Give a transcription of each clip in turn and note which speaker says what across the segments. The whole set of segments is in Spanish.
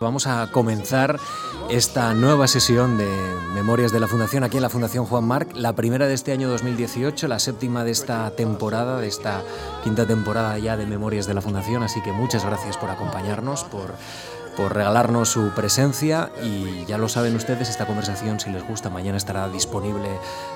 Speaker 1: Vamos a comenzar esta nueva sesión de Memorias de la Fundación aquí en la Fundación Juan Marc, la primera de este año 2018, la séptima de esta temporada, de esta quinta temporada ya de Memorias de la Fundación, así que muchas gracias por acompañarnos, por, por regalarnos su presencia. Y ya lo saben ustedes, esta conversación si les gusta mañana estará disponible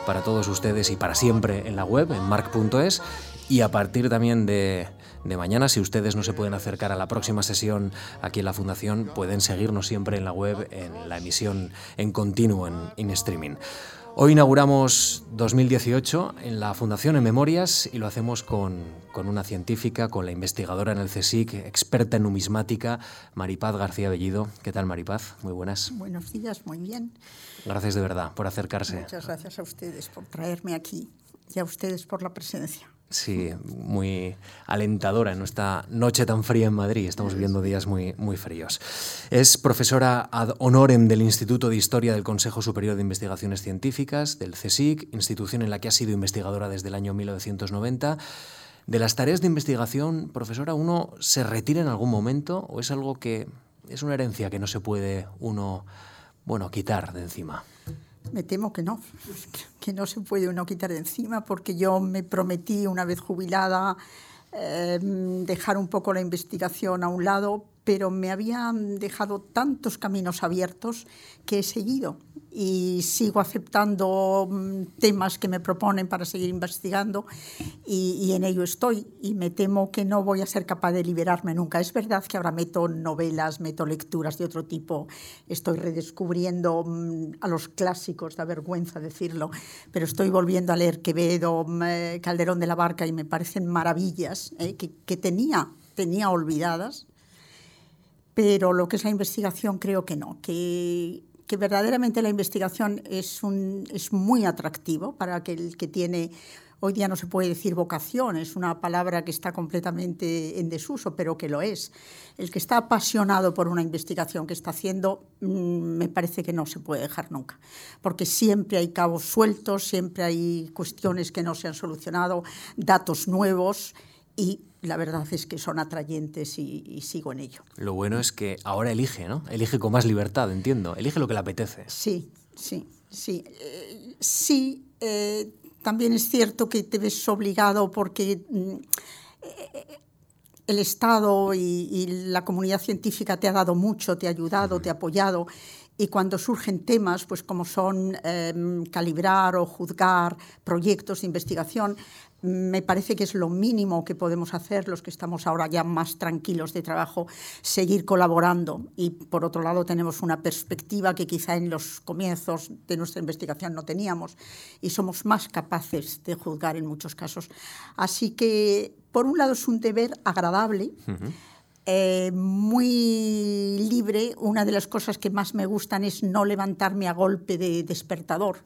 Speaker 1: para todos ustedes y para siempre en la web, en marc.es y a partir también de, mañana, si ustedes no se pueden acercar a la próxima sesión aquí en la Fundación, pueden seguirnos siempre en la web, en la emisión en continuo, en, en streaming. Hoy inauguramos 2018 en la Fundación en Memorias y lo hacemos con, con, una científica, con la investigadora en el CSIC, experta en numismática, Maripaz García Bellido. ¿Qué tal, Maripaz? Muy buenas.
Speaker 2: Buenos días, muy bien.
Speaker 1: Gracias de verdad por acercarse.
Speaker 2: Muchas gracias a ustedes por traerme aquí y a ustedes por la presencia.
Speaker 1: Sí, muy alentadora en esta noche tan fría en Madrid. Estamos viviendo días muy, muy fríos. Es profesora ad honorem del Instituto de Historia del Consejo Superior de Investigaciones Científicas, del CSIC, institución en la que ha sido investigadora desde el año 1990. De las tareas de investigación, profesora, ¿uno se retira en algún momento o es algo que es una herencia que no se puede uno, bueno, quitar de encima?
Speaker 2: Me temo que no, que no se puede uno quitar de encima porque yo me prometí una vez jubilada eh, dejar un poco la investigación a un lado, pero me habían dejado tantos caminos abiertos que he seguido y sigo aceptando mm, temas que me proponen para seguir investigando y, en ello estoy. Y me temo que no voy a ser capaz de liberarme nunca. Es verdad que ahora meto novelas, meto lecturas de otro tipo, estoy redescubriendo mm, a los clásicos, da vergüenza decirlo, pero estoy volviendo a leer Quevedo, mm, eh, Calderón de la Barca y me parecen maravillas eh, que, que tenía, tenía olvidadas. Pero lo que es la investigación creo que no, que que verdaderamente la investigación es, un, es muy atractivo para aquel que tiene, hoy día no se puede decir vocación, es una palabra que está completamente en desuso, pero que lo es. El que está apasionado por una investigación que está haciendo, mm, me parece que no se puede dejar nunca, porque siempre hay cabos sueltos, siempre hay cuestiones que no se han solucionado, datos nuevos y la verdad es que son atrayentes y, sigo en ello.
Speaker 1: Lo bueno es que ahora elige, ¿no? Elige con más libertad, entiendo. Elige lo que le apetece.
Speaker 2: Sí, sí, sí. Eh, sí, eh, también es cierto que te ves obligado porque mm, eh, el Estado y, la comunidad científica te ha dado mucho, te ha ayudado, te ha apoyado. Y cuando surgen temas, pues como son em, calibrar o juzgar proyectos de investigación, me parece que es lo mínimo que podemos hacer los que estamos ahora ya más tranquilos de trabajo, seguir colaborando. Y por otro lado tenemos una perspectiva que quizá en los comienzos de nuestra investigación no teníamos y somos más capaces de juzgar en muchos casos. Así que, por un lado, es un deber agradable. Eh, muy libre, una de las cosas que más me gustan es no levantarme a golpe de despertador,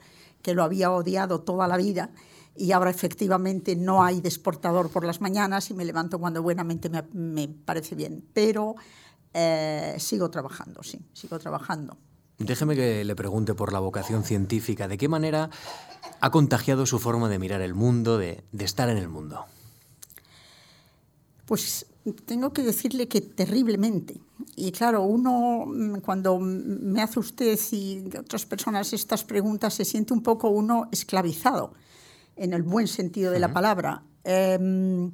Speaker 2: que lo había odiado toda la vida y ahora efectivamente no hay desportador por las mañanas y me levanto cuando buenamente me, parece bien. Pero eh, sigo trabajando, sí, sigo trabajando.
Speaker 1: Déjeme que le pregunte por la vocación científica. ¿De qué manera ha contagiado su forma de mirar el mundo, de, de estar en el mundo?
Speaker 2: Pues tengo que decirle que terriblemente. Y claro, uno mm, cuando me hace usted y otras personas estas preguntas se siente un poco uno esclavizado en el buen sentido de la palabra. Em,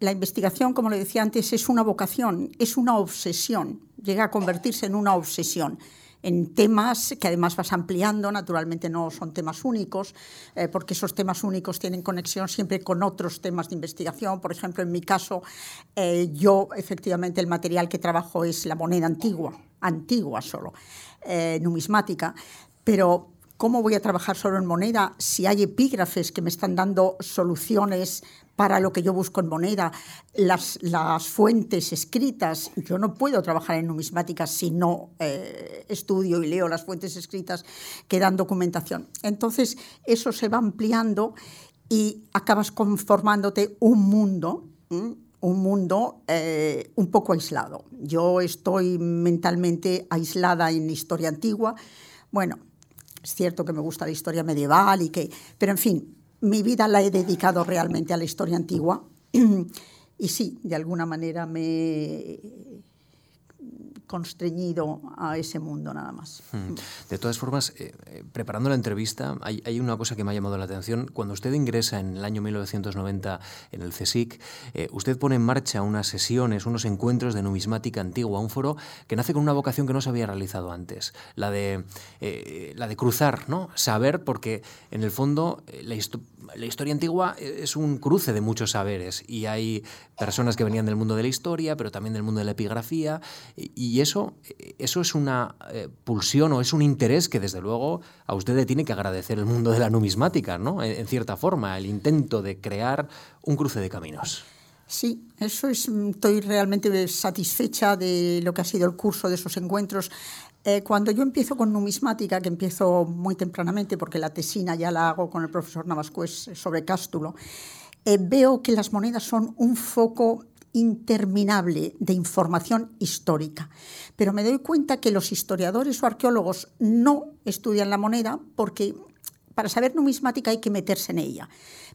Speaker 2: la investigación, como le decía antes, es una vocación, es una obsesión, llega a convertirse en una obsesión en temas que además vas ampliando, naturalmente no son temas únicos, eh, porque esos temas únicos tienen conexión siempre con otros temas de investigación. Por ejemplo, en mi caso, eh, yo efectivamente el material que trabajo es la moneda antigua, antigua solo, eh, numismática, pero ¿Cómo voy a trabajar solo en moneda si hay epígrafes que me están dando soluciones para lo que yo busco en moneda? Las, las fuentes escritas, yo no puedo trabajar en numismática si no eh, estudio y leo las fuentes escritas que dan documentación. Entonces, eso se va ampliando y acabas conformándote un mundo. un mundo eh, un poco aislado. Yo estoy mentalmente aislada en historia antigua. Bueno, es cierto que me gusta la historia medieval y que, pero en fin, mi vida la he dedicado realmente a la historia antigua. Y sí, de alguna manera me, constreñido a ese mundo nada más. Hmm.
Speaker 1: De todas formas, eh, eh, preparando la entrevista, hay, una cosa que me ha llamado la atención. Cuando usted ingresa en el año 1990 en el CSIC, eh, usted pone en marcha unas sesiones, unos encuentros de numismática antigua, un foro que nace con una vocación que no se había realizado antes, la de, la de cruzar, ¿no? saber, porque en el fondo la, la historia antigua es un cruce de muchos saberes y hay personas que venían del mundo de la historia, pero también del mundo de la epigrafía, y eso, eso es una eh, pulsión o es un interés que desde luego a usted le tiene que agradecer el mundo de la numismática, ¿no? En, cierta forma, el intento de crear un cruce de caminos.
Speaker 2: Sí, eso es, estoy realmente satisfecha de lo que ha sido el curso de esos encuentros. Eh, cuando yo empiezo con numismática, que empiezo muy tempranamente, porque la tesina ya la hago con el profesor Navascués sobre Cástulo, eh, veo que las monedas son un foco interminable de información histórica. Pero me doy cuenta que los historiadores o arqueólogos no estudian la moneda porque para saber numismática hay que meterse en ella.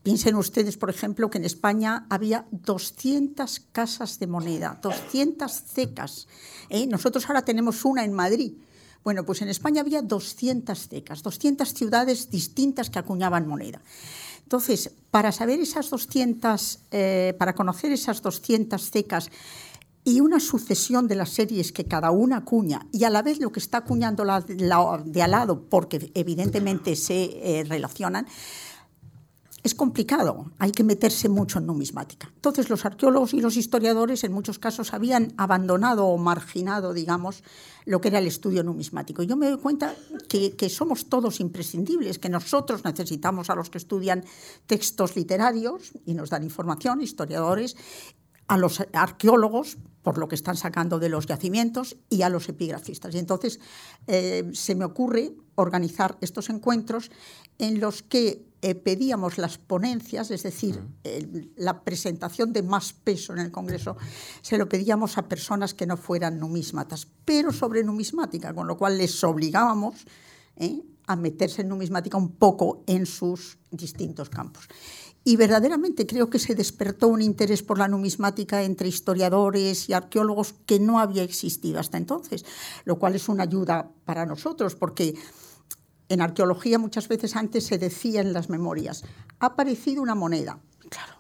Speaker 2: Piensen ustedes, por ejemplo, que en España había 200 casas de moneda, 200 cecas. ¿eh? Nosotros ahora tenemos una en Madrid. Bueno, pues en España había 200 cecas, 200 ciudades distintas que acuñaban moneda. Entonces, para saber esas 200, eh, para conocer esas 200 cecas y una sucesión de las series que cada una acuña y a la vez lo que está acuñando de al lado, porque evidentemente se eh, relacionan, es complicado, hay que meterse mucho en numismática. Entonces los arqueólogos y los historiadores en muchos casos habían abandonado o marginado, digamos, lo que era el estudio numismático. Yo me doy cuenta que, que somos todos imprescindibles, que nosotros necesitamos a los que estudian textos literarios y nos dan información, historiadores, a los arqueólogos por lo que están sacando de los yacimientos y a los epigrafistas. Y entonces eh, se me ocurre organizar estos encuentros en los que eh, pedíamos las ponencias, es decir, la presentación de más peso en el Congreso, se lo pedíamos a personas que no fueran numismatas, pero sobre numismática, con lo cual les obligábamos ¿eh? a meterse en numismática un poco en sus distintos campos. Y verdaderamente creo que se despertó un interés por la numismática entre historiadores y arqueólogos que no había existido hasta entonces, lo cual es una ayuda para nosotros, porque en arqueología muchas veces antes se decía en las memorias, ha aparecido una moneda. Claro,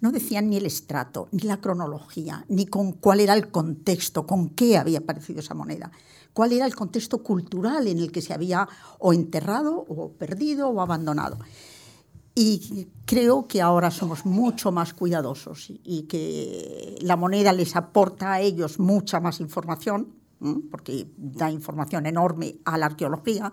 Speaker 2: no decían ni el estrato, ni la cronología, ni con cuál era el contexto, con qué había aparecido esa moneda, cuál era el contexto cultural en el que se había o enterrado o perdido o abandonado. Y creo que ahora somos mucho más cuidadosos y que la moneda les aporta a ellos mucha más información, porque da información enorme a la arqueología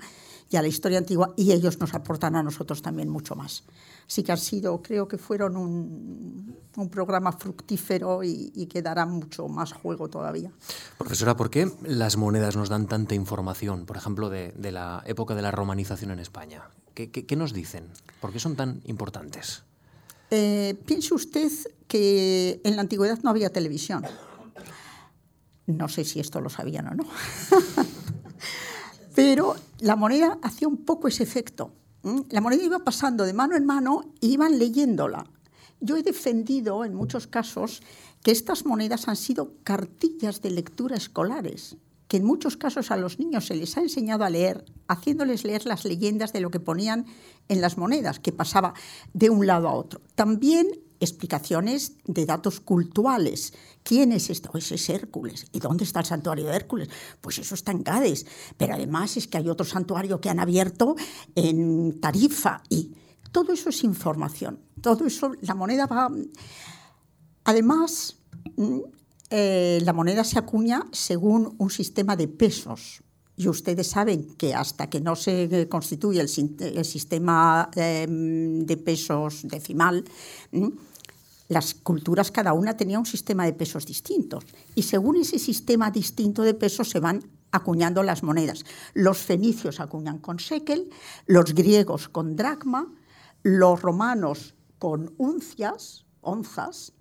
Speaker 2: y a la historia antigua, y ellos nos aportan a nosotros también mucho más. Así que han sido, creo que fueron un, programa fructífero y, que dará mucho más juego todavía.
Speaker 1: Profesora, ¿por qué las monedas nos dan tanta información, por ejemplo, de la época de la romanización en España? ¿Qué, nos dicen? ¿Por qué son tan importantes?
Speaker 2: Eh, piense usted que en la antigüedad no había televisión. No sé si esto lo sabían o no. Pero la moneda hacía un poco ese efecto. La moneda iba pasando de mano en mano e iban leyéndola. Yo he defendido en muchos casos que estas monedas han sido cartillas de lectura escolares que en muchos casos a los niños se les ha enseñado a leer, haciéndoles leer las leyendas de lo que ponían en las monedas, que pasaba de un lado a otro. También explicaciones de datos culturales. ¿Quién es esto? Ese es Hércules. ¿Y dónde está el santuario de Hércules? Pues eso está en Gades. Pero además es que hay otro santuario que han abierto en Tarifa. Y todo eso es información. Todo eso, la moneda va... Además, eh, la moneda se acuña según un sistema de pesos. Y ustedes saben que hasta que no se constituye el, sistema em, de pesos decimal, las culturas cada una tenía un sistema de pesos distintos. Y según ese sistema distinto de pesos se van acuñando las monedas. Los fenicios acuñan con shekel, los griegos con dracma, los romanos con uncias, onzas,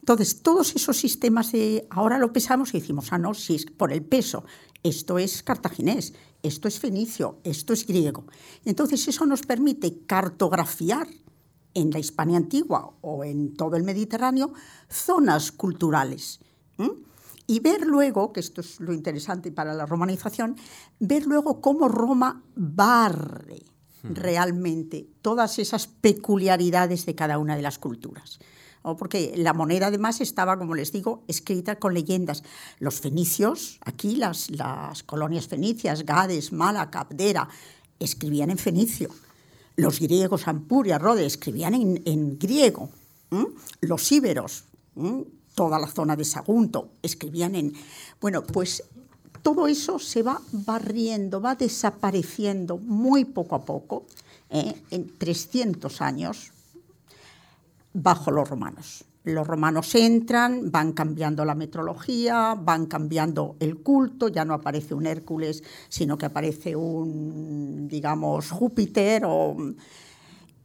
Speaker 2: entonces, todos esos sistemas de ahora lo pesamos y decimos, ah, no, si es por el peso, esto es cartaginés, esto es fenicio, esto es griego. Entonces, eso nos permite cartografiar en la Hispania antigua o en todo el Mediterráneo zonas culturales. Y ver luego, que esto es lo interesante para la romanización, ver luego cómo Roma barre hmm. realmente todas esas peculiaridades de cada una de las culturas porque la moneda además estaba, como les digo, escrita con leyendas. Los fenicios, aquí las, colonias fenicias, Gades, Mala, Abdera, escribían en fenicio. Los griegos, Ampuria, Rode, escribían en, griego. Los íberos, toda la zona de Sagunto, escribían en... Bueno, pues todo eso se va barriendo, va desapareciendo muy poco a poco, ¿eh? en 300 años, bajo los romanos. Los romanos entran, van cambiando la metrología, van cambiando el culto, ya no aparece un Hércules, sino que aparece un, digamos, Júpiter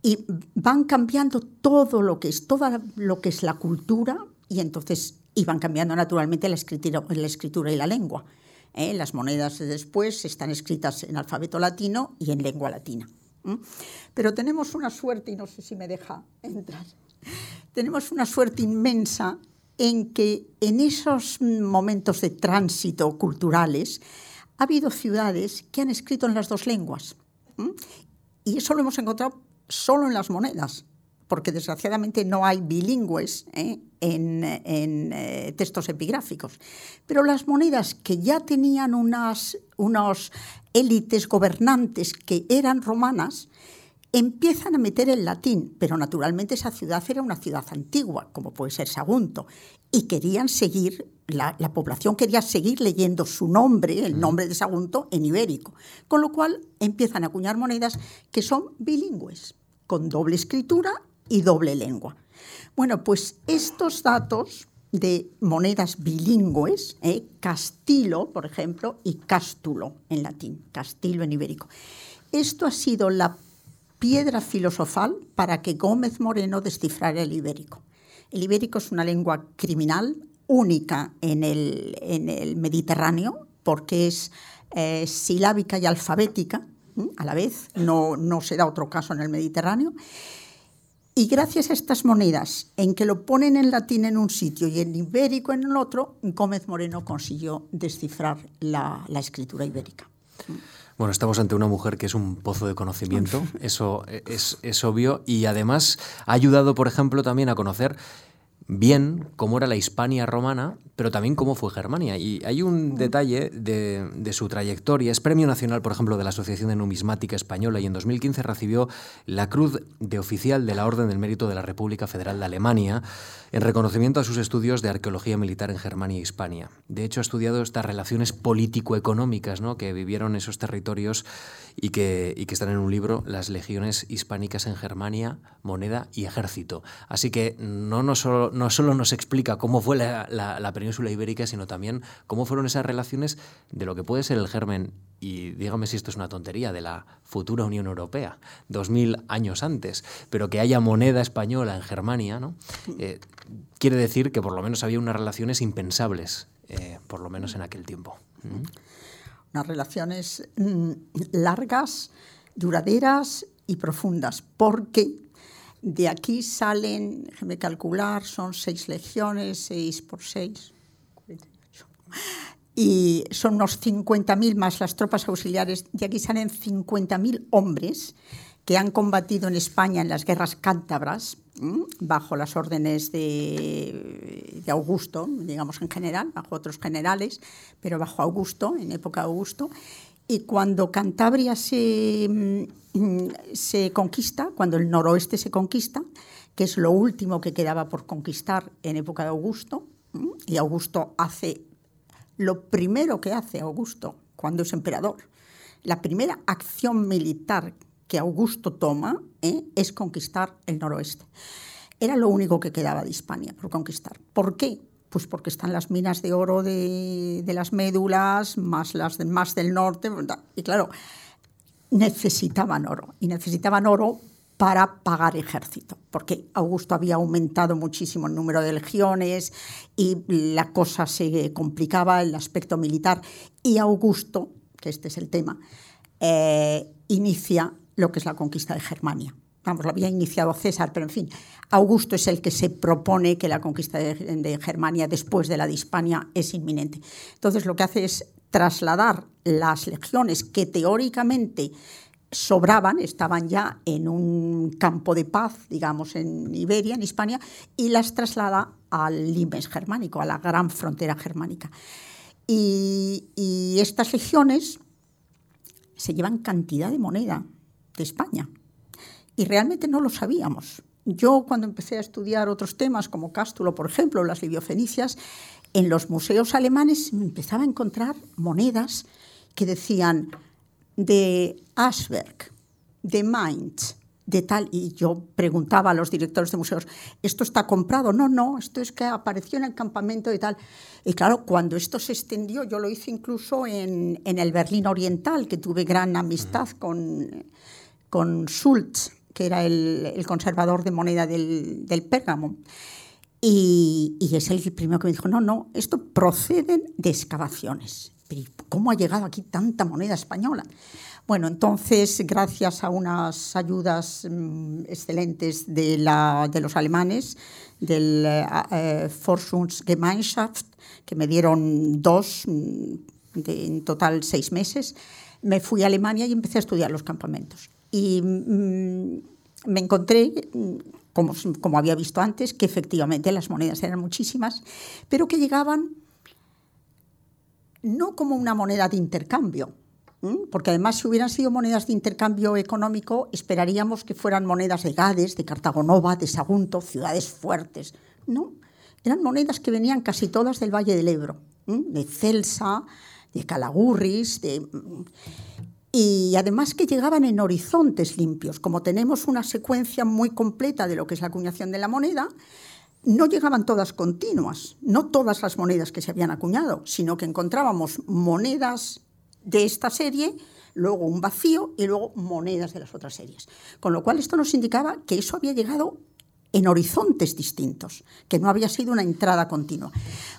Speaker 2: y van cambiando todo lo que es, toda lo que es la cultura y entonces iban cambiando naturalmente la escritura, la escritura y la lengua. ¿eh? Las monedas de después están escritas en alfabeto latino y en lengua latina. Pero tenemos una suerte, y no sé si me deja entrar, tenemos una suerte inmensa en que en esos momentos de tránsito culturales ha habido ciudades que han escrito en las dos lenguas. Y eso lo hemos encontrado solo en las monedas, porque desgraciadamente no hay bilingües ¿eh? en, eh, textos epigráficos. Pero las monedas que ya tenían unas unos élites gobernantes que eran romanas, empiezan a meter el latín, pero naturalmente esa ciudad era una ciudad antigua, como puede ser Sagunto, y querían seguir, la, población quería seguir leyendo su nombre, el nombre de Sagunto, en ibérico, con lo cual empiezan a acuñar monedas que son bilingües, con doble escritura y doble lengua. Bueno, pues estos datos de monedas bilingües, eh, castilo, por ejemplo, y cástulo en latín, castilo en ibérico. Esto ha sido la piedra filosofal para que Gómez Moreno descifrara el ibérico. El ibérico es una lengua criminal única en el, Mediterráneo porque es eh, silábica y alfabética a la vez, no, se da otro caso en el Mediterráneo. Y gracias a estas monedas, en que lo ponen en latín en un sitio y en ibérico en el otro, Gómez Moreno consiguió descifrar la escritura ibérica.
Speaker 1: Bueno, estamos ante una mujer que es un pozo de conocimiento, eso es, es obvio, y además ha ayudado, por ejemplo, también a conocer bien cómo era la Hispania romana, pero también cómo fue Germania. Y hay un detalle de, su trayectoria. Es Premio Nacional, por ejemplo, de la Asociación de Numismática Española y en 2015 recibió la Cruz de Oficial de la Orden del Mérito de la República Federal de Alemania en reconocimiento a sus estudios de arqueología militar en Germania y Hispania. De hecho, ha estudiado estas relaciones político-económicas ¿no? que vivieron esos territorios y que, y que están en un libro, Las legiones hispánicas en Germania, moneda y ejército. Así que no, no, solo, no solo nos explica cómo fue la, la, península ibérica, sino también cómo fueron esas relaciones de lo que puede ser el germen, y dígame si esto es una tontería, de la futura Unión Europea, dos mil años antes, pero que haya moneda española en Germania, ¿no? Eh, quiere decir que por lo menos había unas relaciones impensables, eh, por lo menos en aquel tiempo. ¿Mm?
Speaker 2: Unas relaciones mm, largas, duraderas y profundas, porque de aquí salen, déjeme calcular, son seis legiones, seis por seis, y son unos 50.000 más las tropas auxiliares, de aquí salen 50.000 hombres que han combatido en España en las guerras cántabras, bajo las órdenes de, Augusto, digamos en general, bajo otros generales, pero bajo Augusto, en época de Augusto. Y cuando Cantabria se, se conquista, cuando el noroeste se conquista, que es lo último que quedaba por conquistar en época de Augusto, y Augusto hace lo primero que hace Augusto cuando es emperador, la primera acción militar que Augusto toma ¿eh? es conquistar el noroeste. Era lo único que quedaba de Hispania por conquistar. ¿Por qué? Pues porque están las minas de oro de, las médulas, más las más del norte, y claro, necesitaban oro, y necesitaban oro para pagar ejército, porque Augusto había aumentado muchísimo el número de legiones y la cosa se complicaba, el aspecto militar, y Augusto, que este es el tema, eh, inicia lo que es la conquista de Germania. vamos, lo había iniciado César, pero en fin, Augusto es el que se propone que la conquista de, Germania después de la de Hispania es inminente. Entonces lo que hace es trasladar las legiones que teóricamente sobraban, estaban ya en un campo de paz, digamos, en Iberia, en Hispania, y las traslada al limes germánico, a la gran frontera germánica. Y, estas legiones se llevan cantidad de moneda de España. Y realmente no lo sabíamos. Yo cuando empecé a estudiar otros temas como Cástulo, por ejemplo, las libiofenicias, en los museos alemanes empezaba a encontrar monedas que decían de Asberg, de Mainz, de tal, y yo preguntaba a los directores de museos, ¿esto está comprado? No, no, esto es que apareció en el campamento y tal. Y claro, cuando esto se extendió, yo lo hice incluso en, en el Berlín Oriental, que tuve gran amistad con, con Schultz, que era el, conservador de moneda del, del Pérgamo. Y, y, es el primero que me dijo, no, no, esto proceden de excavaciones. ¿Cómo ha llegado aquí tanta moneda española? Bueno, entonces, gracias a unas ayudas mm, excelentes de, la, de, los alemanes, del eh, eh, Forschungsgemeinschaft, que me dieron dos, mm, en total seis meses, me fui a Alemania y empecé a estudiar los campamentos. Y mm, me encontré, como, como había visto antes, que efectivamente las monedas eran muchísimas, pero que llegaban no como una moneda de intercambio, porque además si hubieran sido monedas de intercambio económico, esperaríamos que fueran monedas de Gades, de Cartagonova, de Sagunto, ciudades fuertes. No, eran monedas que venían casi todas del Valle del Ebro, de Celsa, de Calagurris, de... y además que llegaban en horizontes limpios. Como tenemos una secuencia muy completa de lo que es la acuñación de la moneda, no llegaban todas continuas, no todas las monedas que se habían acuñado, sino que encontrábamos monedas de esta serie, luego un vacío y luego monedas de las otras series. Con lo cual esto nos indicaba que eso había llegado en horizontes distintos, que no había sido una entrada continua.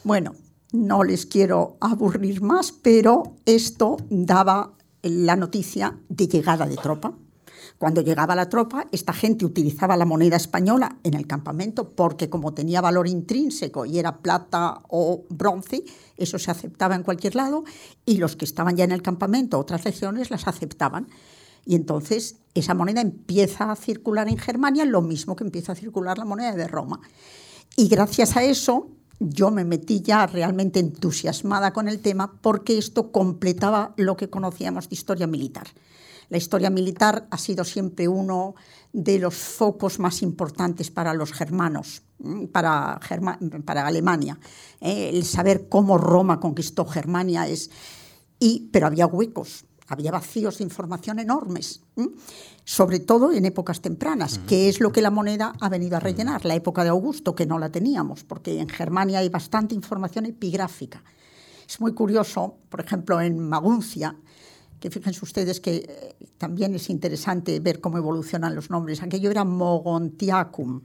Speaker 2: Bueno, no les quiero aburrir más, pero esto daba la noticia de llegada de tropa. Cuando llegaba la tropa, esta gente utilizaba la moneda española en el campamento porque como tenía valor intrínseco y era plata o bronce, eso se aceptaba en cualquier lado y los que estaban ya en el campamento, otras legiones, las aceptaban. Y entonces esa moneda empieza a circular en Germania, lo mismo que empieza a circular la moneda de Roma. Y gracias a eso yo me metí ya realmente entusiasmada con el tema porque esto completaba lo que conocíamos de historia militar. La historia militar ha sido siempre uno de los focos más importantes para los germanos, para, para Alemania. ¿eh? El saber cómo Roma conquistó Germania es... Y, pero había huecos, había vacíos de información enormes, sobre todo en épocas tempranas, que es lo que la moneda ha venido a rellenar, la época de Augusto, que no la teníamos, porque en Germania hay bastante información epigráfica. Es muy curioso, por ejemplo, en Maguncia, que fíjense ustedes que eh, también es interesante ver cómo evolucionan los nombres. Aquello era Mogontiacum.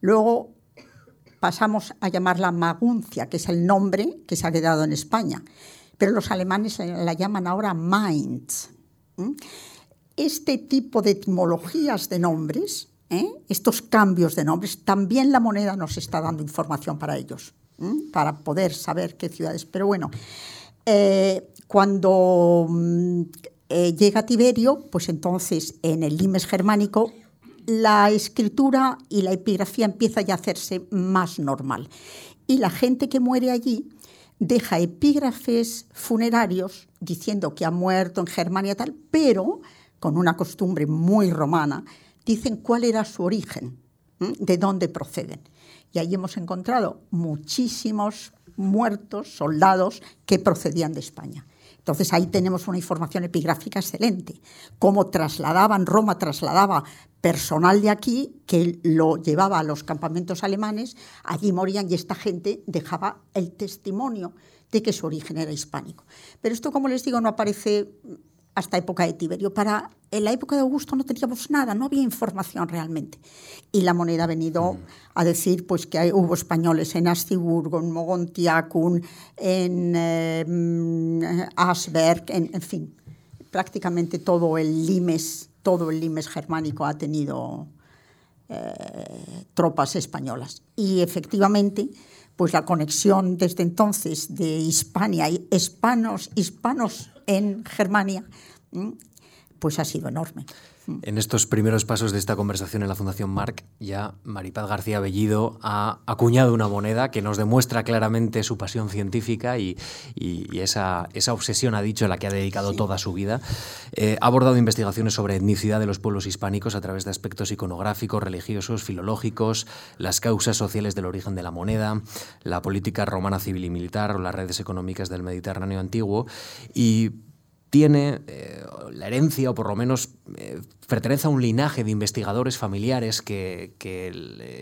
Speaker 2: Luego pasamos a llamarla Maguncia, que es el nombre que se ha quedado en España. Pero los alemanes la llaman ahora Mainz. Este tipo de etimologías de nombres, ¿eh? estos cambios de nombres, también la moneda nos está dando información para ellos, para poder saber qué ciudades. Pero bueno, eh, cuando mm, eh, llega Tiberio, pues entonces en el limes germánico la escritura y la epigrafía empieza ya a hacerse más normal. Y la gente que muere allí deja epígrafes funerarios diciendo que ha muerto en Germania tal, pero con una costumbre muy romana, dicen cuál era su origen, de dónde proceden. Y ahí hemos encontrado muchísimos muertos, soldados, que procedían de España. Entonces ahí tenemos una información epigráfica excelente. Cómo trasladaban, Roma trasladaba personal de aquí que lo llevaba a los campamentos alemanes, allí morían y esta gente dejaba el testimonio de que su origen era hispánico. Pero esto, como les digo, no aparece hasta época de Tiberio. Para en la época de Augusto no teníamos nada, no había información realmente. Y la moneda ha venido mm. a decir pues, que hubo españoles en Astiburgo, en Mogontiacum, en eh, Asberg, en, fin, prácticamente todo el limes todo el limes germánico ha tenido eh, tropas españolas. Y efectivamente, pues la conexión desde entonces de Hispania y hispanos, hispanos en Germania, pues ha sido enorme.
Speaker 1: En estos primeros pasos de esta conversación en la Fundación Marc, ya Maripaz García Bellido ha acuñado una moneda que nos demuestra claramente su pasión científica y, esa, obsesión, ha dicho, a la que ha dedicado toda su vida. Eh, ha abordado investigaciones sobre etnicidad de los pueblos hispánicos a través de aspectos iconográficos, religiosos, filológicos, las causas sociales del origen de la moneda, la política romana civil y militar o las redes económicas del Mediterráneo antiguo. Y tiene eh, la herencia, o por lo menos eh, pertenece a un linaje de investigadores familiares que,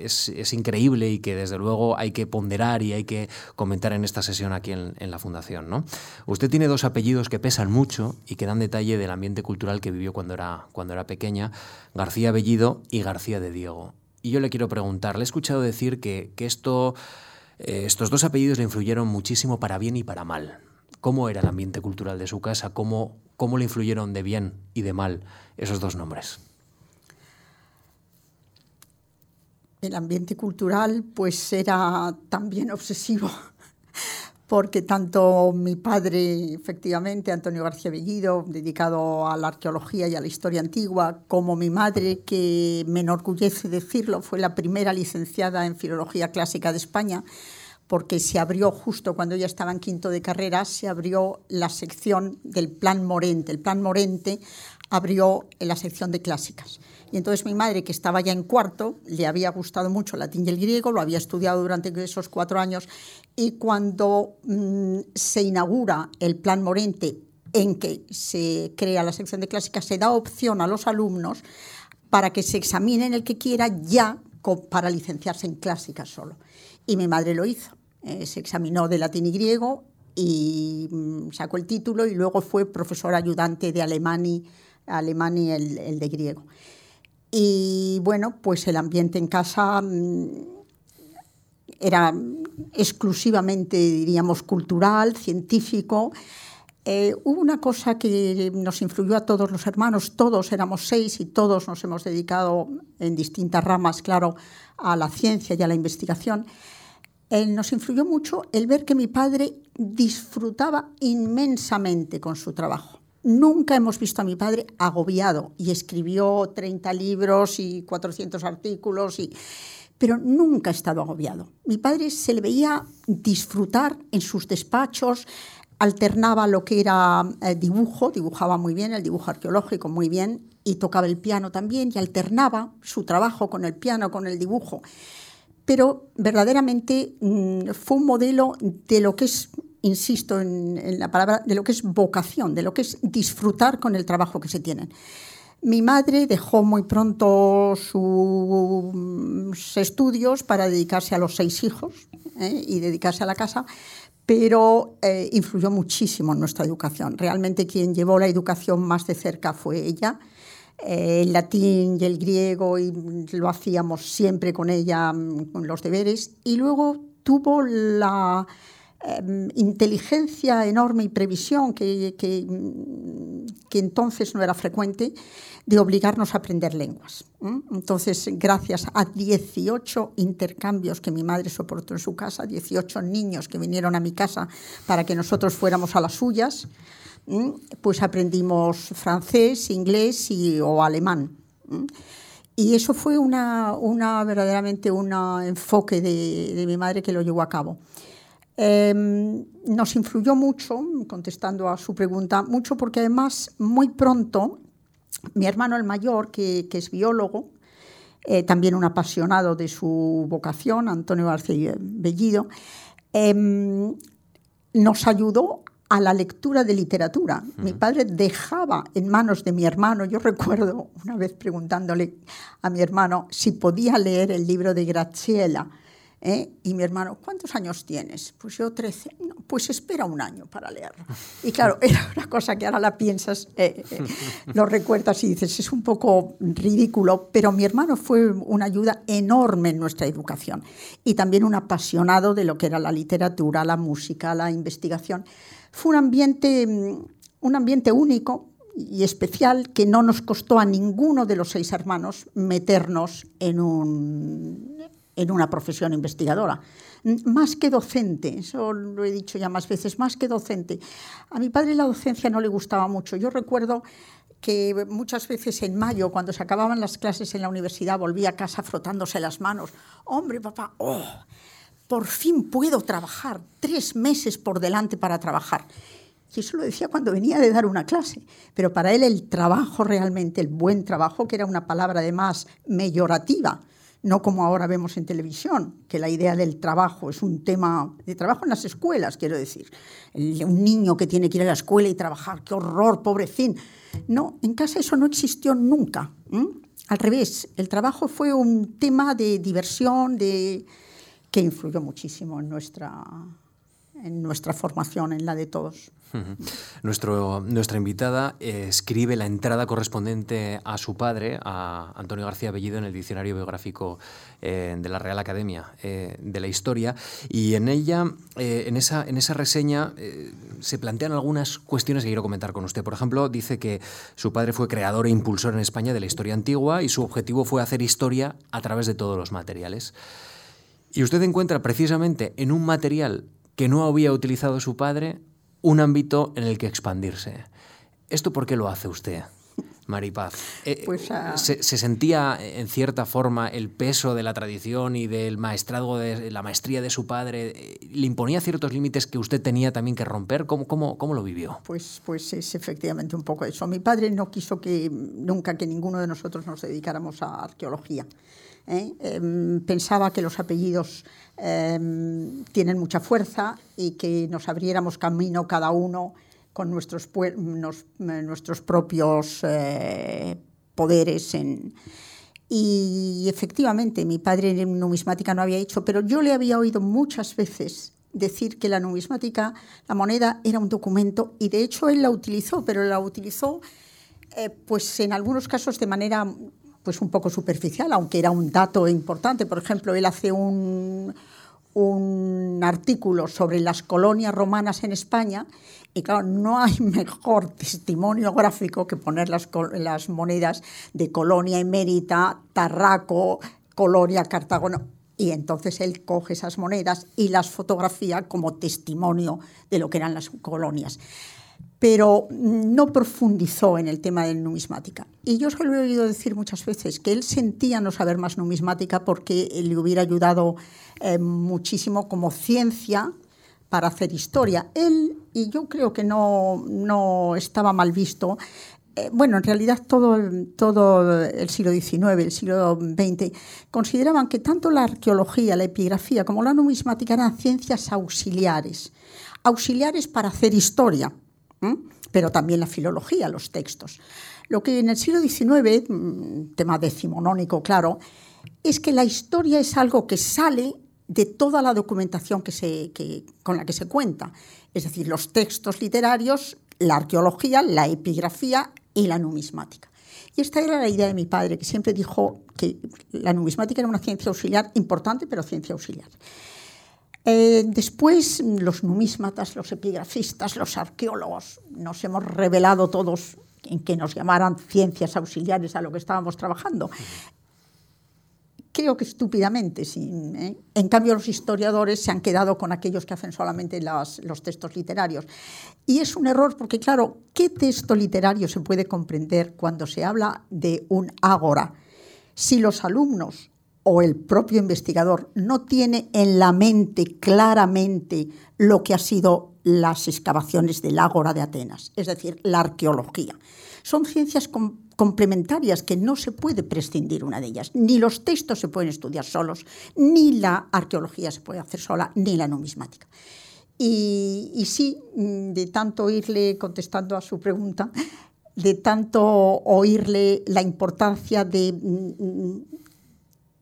Speaker 1: es, increíble y que desde luego hay que ponderar y hay que comentar en esta sesión aquí en, la Fundación. ¿no? Usted tiene dos apellidos que pesan mucho y que dan detalle del ambiente cultural que vivió cuando era, cuando era pequeña, García Bellido y García de Diego. Y yo le quiero preguntar, le he escuchado decir que, esto, eh, estos dos apellidos le influyeron muchísimo para bien y para mal cómo era el ambiente cultural de su casa, cómo, cómo le influyeron de bien y de mal esos dos nombres.
Speaker 2: El ambiente cultural pues era también obsesivo, porque tanto mi padre, efectivamente, Antonio García Bellido, dedicado a la arqueología y a la historia antigua, como mi madre, que me enorgullece decirlo, fue la primera licenciada en Filología Clásica de España, porque se abrió justo cuando ella estaba en quinto de carrera, se abrió la sección del Plan Morente. El Plan Morente abrió la sección de clásicas. Y entonces mi madre, que estaba ya en cuarto, le había gustado mucho el latín y el griego, lo había estudiado durante esos cuatro años, y cuando mm, se inaugura el Plan Morente, en que se crea la sección de clásicas, se da opción a los alumnos para que se examinen el que quiera ya para licenciarse en clásicas solo. Y mi madre lo hizo. Eh, se examinó de latín y griego y mm, sacó el título y luego fue profesor ayudante de alemán y, alemán y el, de griego. Y bueno, pues el ambiente en casa mm, era exclusivamente, diríamos, cultural, científico. Eh, hubo una cosa que nos influyó a todos los hermanos, todos éramos seis y todos nos hemos dedicado en distintas ramas, claro, a la ciencia y a la investigación nos influyó mucho el ver que mi padre disfrutaba inmensamente con su trabajo. Nunca hemos visto a mi padre agobiado y escribió 30 libros y 400 artículos, y, pero nunca ha estado agobiado. Mi padre se le veía disfrutar en sus despachos, alternaba lo que era eh, dibujo, dibujaba muy bien, el dibujo arqueológico muy bien, y tocaba el piano también, y alternaba su trabajo con el piano, con el dibujo pero verdaderamente mm, fue un modelo de lo que es, insisto en, la palabra, de lo que es vocación, de lo que es disfrutar con el trabajo que se tienen. Mi madre dejó muy pronto sus estudios para dedicarse a los seis hijos ¿eh? y dedicarse a la casa, pero eh, influyó muchísimo en nuestra educación. Realmente quien llevó la educación más de cerca fue ella el latín y el griego y lo hacíamos siempre con ella, mm, con los deberes. Y luego tuvo la em, inteligencia enorme y previsión que, que, mm, que, entonces no era frecuente de obligarnos a aprender lenguas. Entonces, gracias a 18 intercambios que mi madre soportó en su casa, 18 niños que vinieron a mi casa para que nosotros fuéramos a las suyas, pues aprendimos francés, inglés y, o alemán. Y eso fue una, una verdaderamente un enfoque de, de, mi madre que lo llevó a cabo. Em, nos influyó mucho, contestando a su pregunta, mucho porque además muy pronto mi hermano el mayor, que, que es biólogo, eh, también un apasionado de su vocación, Antonio García Bellido, em, nos ayudó a la lectura de literatura. Mi padre dejaba en manos de mi hermano, yo recuerdo una vez preguntándole a mi hermano si podía leer el libro de Graziella, ¿eh? Y mi hermano, ¿cuántos años tienes? Pues yo 13. pues espera un año para leerlo. Y claro, era una cosa que ahora la piensas, eh, eh, lo recuerdas y dices, es un poco ridículo, pero mi hermano fue una ayuda enorme en nuestra educación y también un apasionado de lo que era la literatura, la música, la investigación. Fue un ambiente, mm, un ambiente único y especial que no nos costó a ninguno de los seis hermanos meternos en, un, en una profesión investigadora. Más que docente, eso lo he dicho ya más veces, más que docente. A mi padre la docencia no le gustaba mucho. Yo recuerdo que muchas veces en mayo, cuando se acababan las clases en la universidad, volvía a casa frotándose las manos. Hombre, papá, oh, por fin puedo trabajar, tres meses por delante para trabajar. Y eso lo decía cuando venía de dar una clase. Pero para él el trabajo realmente, el buen trabajo, que era una palabra además meyorativa, no como ahora vemos en televisión, que la idea del trabajo es un tema de trabajo en las escuelas, quiero decir. un niño que tiene que ir a la escuela y trabajar, qué horror, pobrecín. No, en casa eso no existió nunca. Al revés, el trabajo fue un tema de diversión, de, que influyó muchísimo en nuestra, en nuestra formación, en la de todos.
Speaker 1: Nuestro, nuestra invitada escribe la entrada correspondiente a su padre, a Antonio García Bellido, en el Diccionario Biográfico eh, de la Real Academia eh, de la Historia, y en ella, eh, en, esa, en esa reseña, se plantean algunas cuestiones que quiero comentar con usted. Por ejemplo, dice que su padre fue creador e impulsor en España de la historia antigua y su objetivo fue hacer historia a través de todos los materiales. Y usted encuentra precisamente en un material que no había utilizado su padre un ámbito en el que expandirse. ¿Esto por qué lo hace usted? Maripaz. Eh, pues, ah, se, sentía en cierta forma el peso de la tradición y del maestrado de la maestría de su padre? ¿Le imponía ciertos límites que usted tenía también que romper? ¿Cómo, cómo, cómo lo vivió?
Speaker 2: Pues, pues es efectivamente un poco eso. Mi padre no quiso que nunca que ninguno de nosotros nos dedicáramos a arqueología. ¿Eh? Em, pensaba que los apellidos em, tienen mucha fuerza y que nos abriéramos camino cada uno con nuestros, nuestros propios eh, poderes. Y efectivamente, mi padre en numismática no había hecho, pero yo le había oído muchas veces decir que la numismática, la moneda, era un documento y de hecho él la utilizó, pero la utilizó eh, pues en algunos casos de manera pues un poco superficial, aunque era un dato importante. Por ejemplo, él hace un, un artículo sobre las colonias romanas en España y claro, no hay mejor testimonio gráfico que poner las, las monedas de Colonia Emérita, Tarraco, Colonia Cartago. Y entonces él coge esas monedas y las fotografía como testimonio de lo que eran las colonias pero no profundizó en el tema de numismática. Y yo se lo he oído decir muchas veces, que él sentía no saber más numismática porque le hubiera ayudado eh, muchísimo como ciencia para hacer historia. Él, y yo creo que no, no estaba mal visto, eh, bueno, en realidad todo, todo el siglo XIX, el siglo XX, consideraban que tanto la arqueología, la epigrafía como la numismática eran ciencias auxiliares, auxiliares para hacer historia pero también la filología, los textos. Lo que en el siglo XIX, mm, tema decimonónico, claro, es que la historia es algo que sale de toda la documentación que se, con la que se cuenta, es decir, los textos literarios, la arqueología, la epigrafía y la numismática. Y esta era la idea de mi padre, que siempre dijo que la numismática era una ciencia auxiliar importante, pero ciencia auxiliar. Eh, después, los numismatas, los epigrafistas, los arqueólogos, nos hemos revelado todos en que nos llamaran ciencias auxiliares a lo que estábamos trabajando. Creo que estúpidamente. ¿eh? En cambio, los historiadores se han quedado con aquellos que hacen solamente los textos literarios. Y es un error porque, claro, ¿qué texto literario se puede comprender cuando se habla de un ágora? Si los alumnos o el propio investigador no tiene en la mente claramente lo que ha sido las excavaciones del Ágora de Atenas, es decir, la arqueología. Son ciencias complementarias que no se puede prescindir una de ellas. Ni los textos se pueden estudiar solos, ni la arqueología se puede hacer sola, ni la numismática. Y, y sí, mm, de tanto oírle contestando a su pregunta, de tanto oírle la importancia de mm, mm,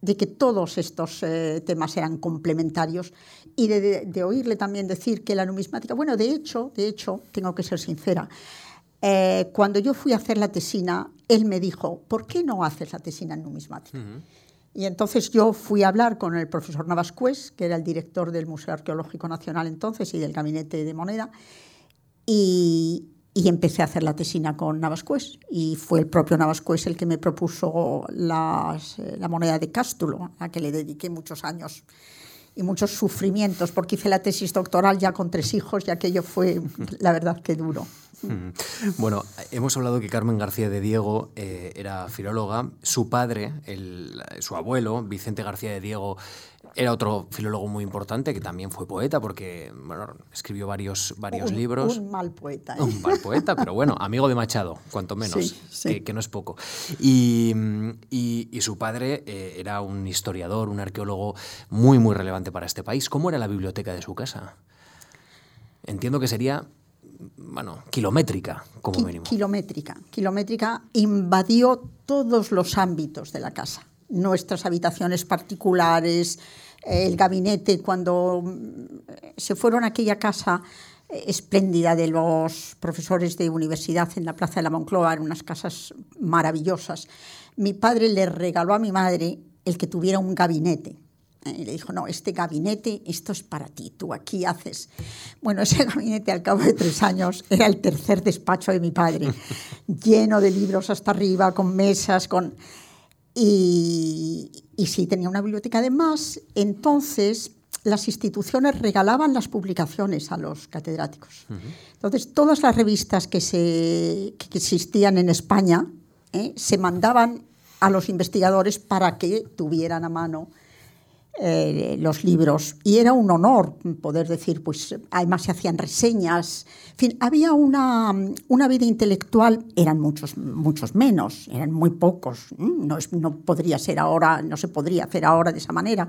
Speaker 2: de que todos estos eh, temas eran complementarios y de, oírle también decir que la numismática, bueno, de hecho, de hecho, tengo que ser sincera, eh, cuando yo fui a hacer la tesina, él me dijo, ¿por qué no haces la tesina en numismática? Y entonces yo fui a hablar con el profesor Navascués, que era el director del Museo Arqueológico Nacional entonces y del Gabinete de Moneda, y, y empecé a hacer la tesina con Navascués y fue el propio Navascués el que me propuso las, eh, la moneda de Cástulo, a que le dediqué muchos años y muchos sufrimientos, porque hice la tesis doctoral ya con tres hijos y aquello fue, la verdad, que duro.
Speaker 1: Mm. Bueno, hemos hablado que Carmen García de Diego eh, era filóloga. Su padre, el, su abuelo, Vicente García de Diego, era otro filólogo muy importante que también fue poeta porque bueno, escribió varios, varios libros.
Speaker 2: Un mal poeta. ¿eh?
Speaker 1: Un mal poeta, pero bueno, amigo de Machado, cuanto menos, Que, no es poco. Y, y, su padre eh, era un historiador, un arqueólogo muy, muy relevante para este país. ¿Cómo era la biblioteca de su casa? Entiendo que sería bueno, kilométrica, como mínimo.
Speaker 2: Kilométrica. Kilométrica invadió todos los ámbitos de la casa. Nuestras habitaciones particulares, el gabinete, cuando mm, se fueron a aquella casa eh, espléndida de los profesores de universidad en la Plaza de la Moncloa, eran unas casas maravillosas. Mi padre le regaló a mi madre el que tuviera un gabinete y le dijo, no, este gabinete, esto es para ti, tú aquí haces. Bueno, ese gabinete al cabo de tres años era el tercer despacho de mi padre, lleno de libros hasta arriba, con mesas, con... Y, y sí, tenía una biblioteca además. Entonces, las instituciones regalaban las publicaciones a los catedráticos. Entonces, todas las revistas que, se, que existían en España ¿eh? se mandaban a los investigadores para que tuvieran a mano eh, los libros. Y era un honor poder decir, pues además se hacían reseñas, fin, había una, una vida intelectual, eran muchos, muchos menos, eran muy pocos, no, no podría ser ahora, no se podría hacer ahora de esa manera,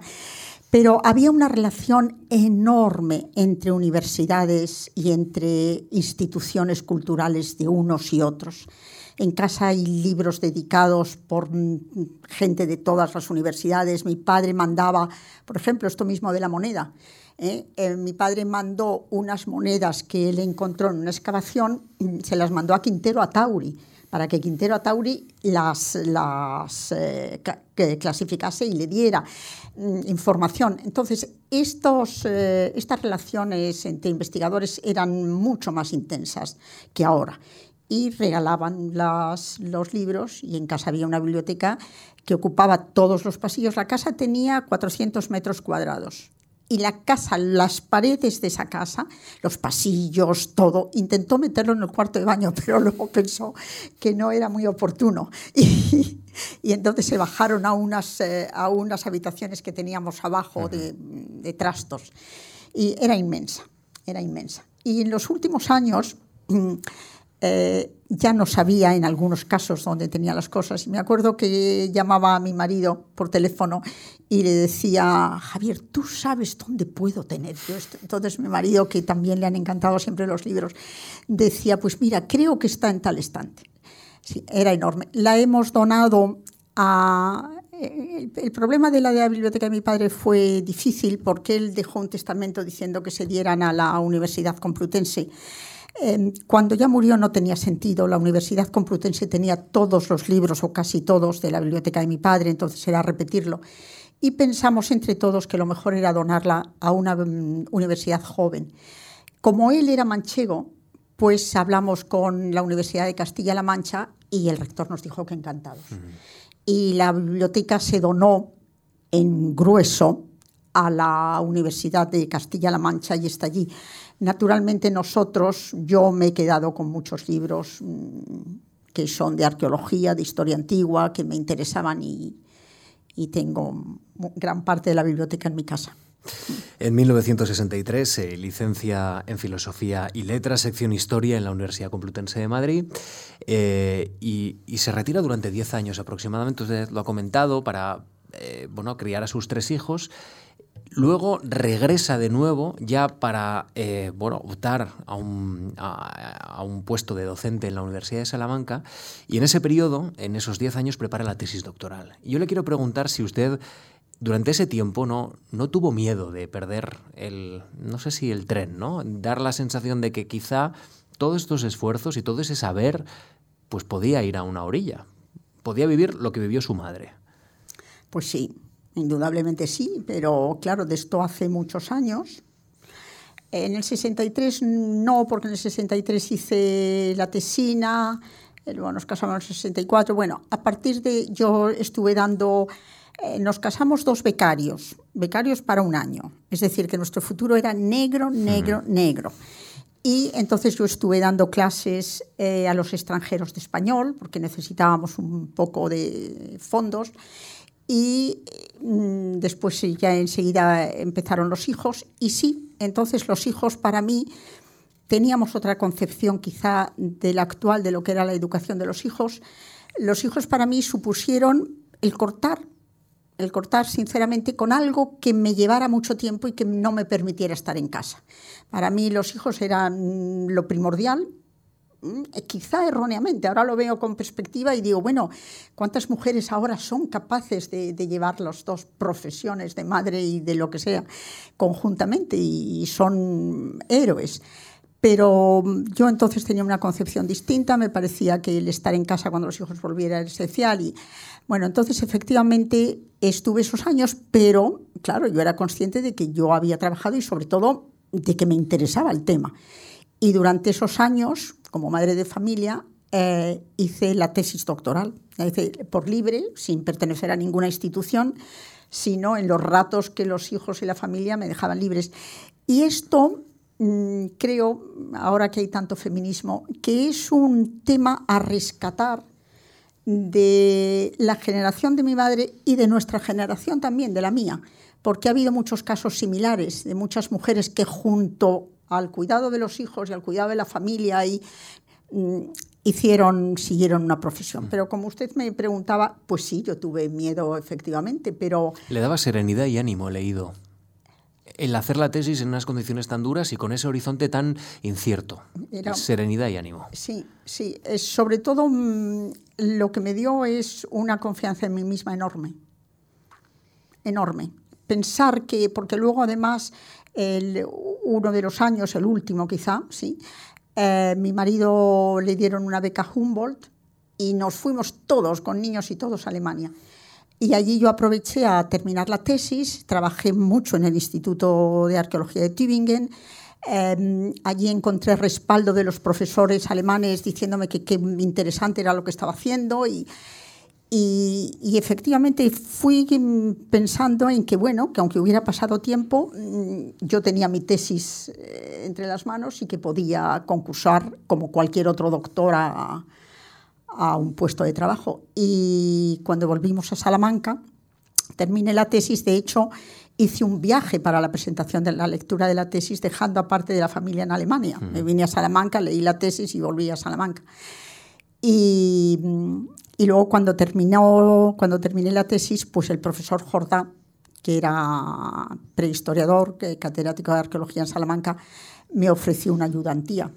Speaker 2: pero había una relación enorme entre universidades y entre instituciones culturales de unos y otros. En casa hay libros dedicados por gente de todas las universidades. Mi padre mandaba, por ejemplo, esto mismo de la moneda. ¿eh? Eh, mi padre mandó unas monedas que él encontró en una excavación, se las mandó a Quintero a Tauri para que Quintero a Tauri las, las eh, clasificase y le diera mm, información. Entonces, estas relaciones entre investigadores eran mucho más intensas que ahora y regalaban los libros y en casa había una biblioteca que ocupaba todos los pasillos. La casa tenía 400 metros cuadrados y la casa, las paredes de esa casa, los pasillos, todo, intentó meterlo en el cuarto de baño, pero luego pensó que no era muy oportuno. Y, entonces se bajaron a unas, eh, a unas habitaciones que teníamos abajo de, de trastos. Y era inmensa, era inmensa. Y en los últimos años mm, eh, ya no sabía en algunos casos dónde tenía las cosas. Me acuerdo que llamaba a mi marido por teléfono y le decía, Javier, ¿tú sabes dónde puedo tener yo esto? Entonces mi marido, que también le han encantado siempre los libros, decía, pues mira, creo que está en tal estante. Sí, era enorme. La hemos donado a... El problema de la, de la biblioteca de mi padre fue difícil porque él dejó un testamento diciendo que se dieran a la Universidad Complutense Em, cuando ya murió no tenía sentido. La Universidad Complutense tenía todos los libros o casi todos de la biblioteca de mi padre, entonces era repetirlo. Y pensamos entre todos que lo mejor era donarla a una mm, universidad joven. Como él era manchego, pues hablamos con la Universidad de Castilla-La Mancha y el rector nos dijo que encantados. Y la biblioteca se donó en grueso a la Universidad de Castilla-La Mancha y está allí. Naturalmente nosotros, yo me he quedado con muchos libros mm, que son de arqueología, de historia antigua, que me interesaban y, tengo gran parte de la biblioteca en mi casa.
Speaker 1: En 1963 se licencia en Filosofía y Letras, sección Historia en la Universidad Complutense de Madrid eh, y, se retira durante 10 años aproximadamente. Usted lo ha comentado para eh, bueno, criar a sus tres hijos Luego regresa de nuevo ya para eh, bueno, optar a un, a, un, puesto de docente en la Universidad de Salamanca y en ese periodo, en esos 10 años, prepara la tesis doctoral. Yo le quiero preguntar si usted durante ese tiempo no, no tuvo miedo de perder el, no sé si el tren, ¿no? Dar la sensación de que quizá todos estos esfuerzos y todo ese saber pues podía ir a una orilla, podía vivir lo que vivió su madre.
Speaker 2: Pues sí, Indudablemente sí, pero claro, de esto hace muchos años. En el 63 no, porque en el 63 hice la tesina, luego nos casamos en el 64. Bueno, a partir de yo estuve dando, eh, nos casamos dos becarios, becarios para un año. Es decir, que nuestro futuro era negro, negro, negro. Y entonces yo estuve dando clases eh, a los extranjeros de español, porque necesitábamos un poco de fondos. Y mm, después ya enseguida empezaron los hijos. Y sí, entonces los hijos para mí teníamos otra concepción quizá de la actual, de lo que era la educación de los hijos. Los hijos para mí supusieron el cortar el cortar sinceramente con algo que me llevara mucho tiempo y que no me permitiera estar en casa. Para mí los hijos eran lo primordial, quizá erróneamente, ahora lo veo con perspectiva y digo, bueno, ¿cuántas mujeres ahora son capaces de, llevar las dos profesiones de madre y de lo que sea conjuntamente y son héroes? Pero yo entonces tenía una concepción distinta, me parecía que el estar en casa cuando los hijos volvieran era esencial y bueno, entonces efectivamente estuve esos años, pero claro, yo era consciente de que yo había trabajado y sobre todo de que me interesaba el tema. Y durante esos años, como madre de familia, eh, hice la tesis doctoral, hice por libre, sin pertenecer a ninguna institución, sino en los ratos que los hijos y la familia me dejaban libres. Y esto Mm, creo, ahora que hay tanto feminismo, que es un tema a rescatar de la generación de mi madre y de nuestra generación también, de la mía, porque ha habido muchos casos similares de muchas mujeres que junto al cuidado de los hijos y al cuidado de la familia y, mm, hicieron, siguieron una profesión. Pero como usted me preguntaba, pues sí, yo tuve miedo efectivamente, pero...
Speaker 1: Le daba serenidad y ánimo, leído el hacer la tesis en unas condiciones tan duras y con ese horizonte tan incierto. serenidad y ánimo.
Speaker 2: Sí, sí. sobre todo mm, lo que me dio es una confianza en mí misma enorme. Enorme. Pensar que, porque luego además, uno de los años, el último quizá, sí, eh, mi marido le dieron una beca Humboldt y nos fuimos todos, con niños y todos, a Alemania. Y allí yo aproveché a terminar la tesis, trabajé mucho en el Instituto de Arqueología de Tübingen. Em, allí encontré respaldo de los profesores alemanes diciéndome que qué interesante era lo que estaba haciendo y, y, efectivamente fui pensando en que, bueno, que aunque hubiera pasado tiempo, mm, yo tenía mi tesis eh, entre las manos y que podía concursar como cualquier otro doctor a, a un puesto de trabajo. Y cuando volvimos a Salamanca, terminé la tesis, de hecho, hice un viaje para la presentación de la lectura de la tesis, dejando aparte de la familia en Alemania. Me vine a Salamanca, leí la tesis y volví a Salamanca. Y, y, luego cuando, terminó, cuando terminé la tesis, pues el profesor Jordá, que era prehistoriador, catedrático de arqueología en Salamanca, me ofreció una ayudantía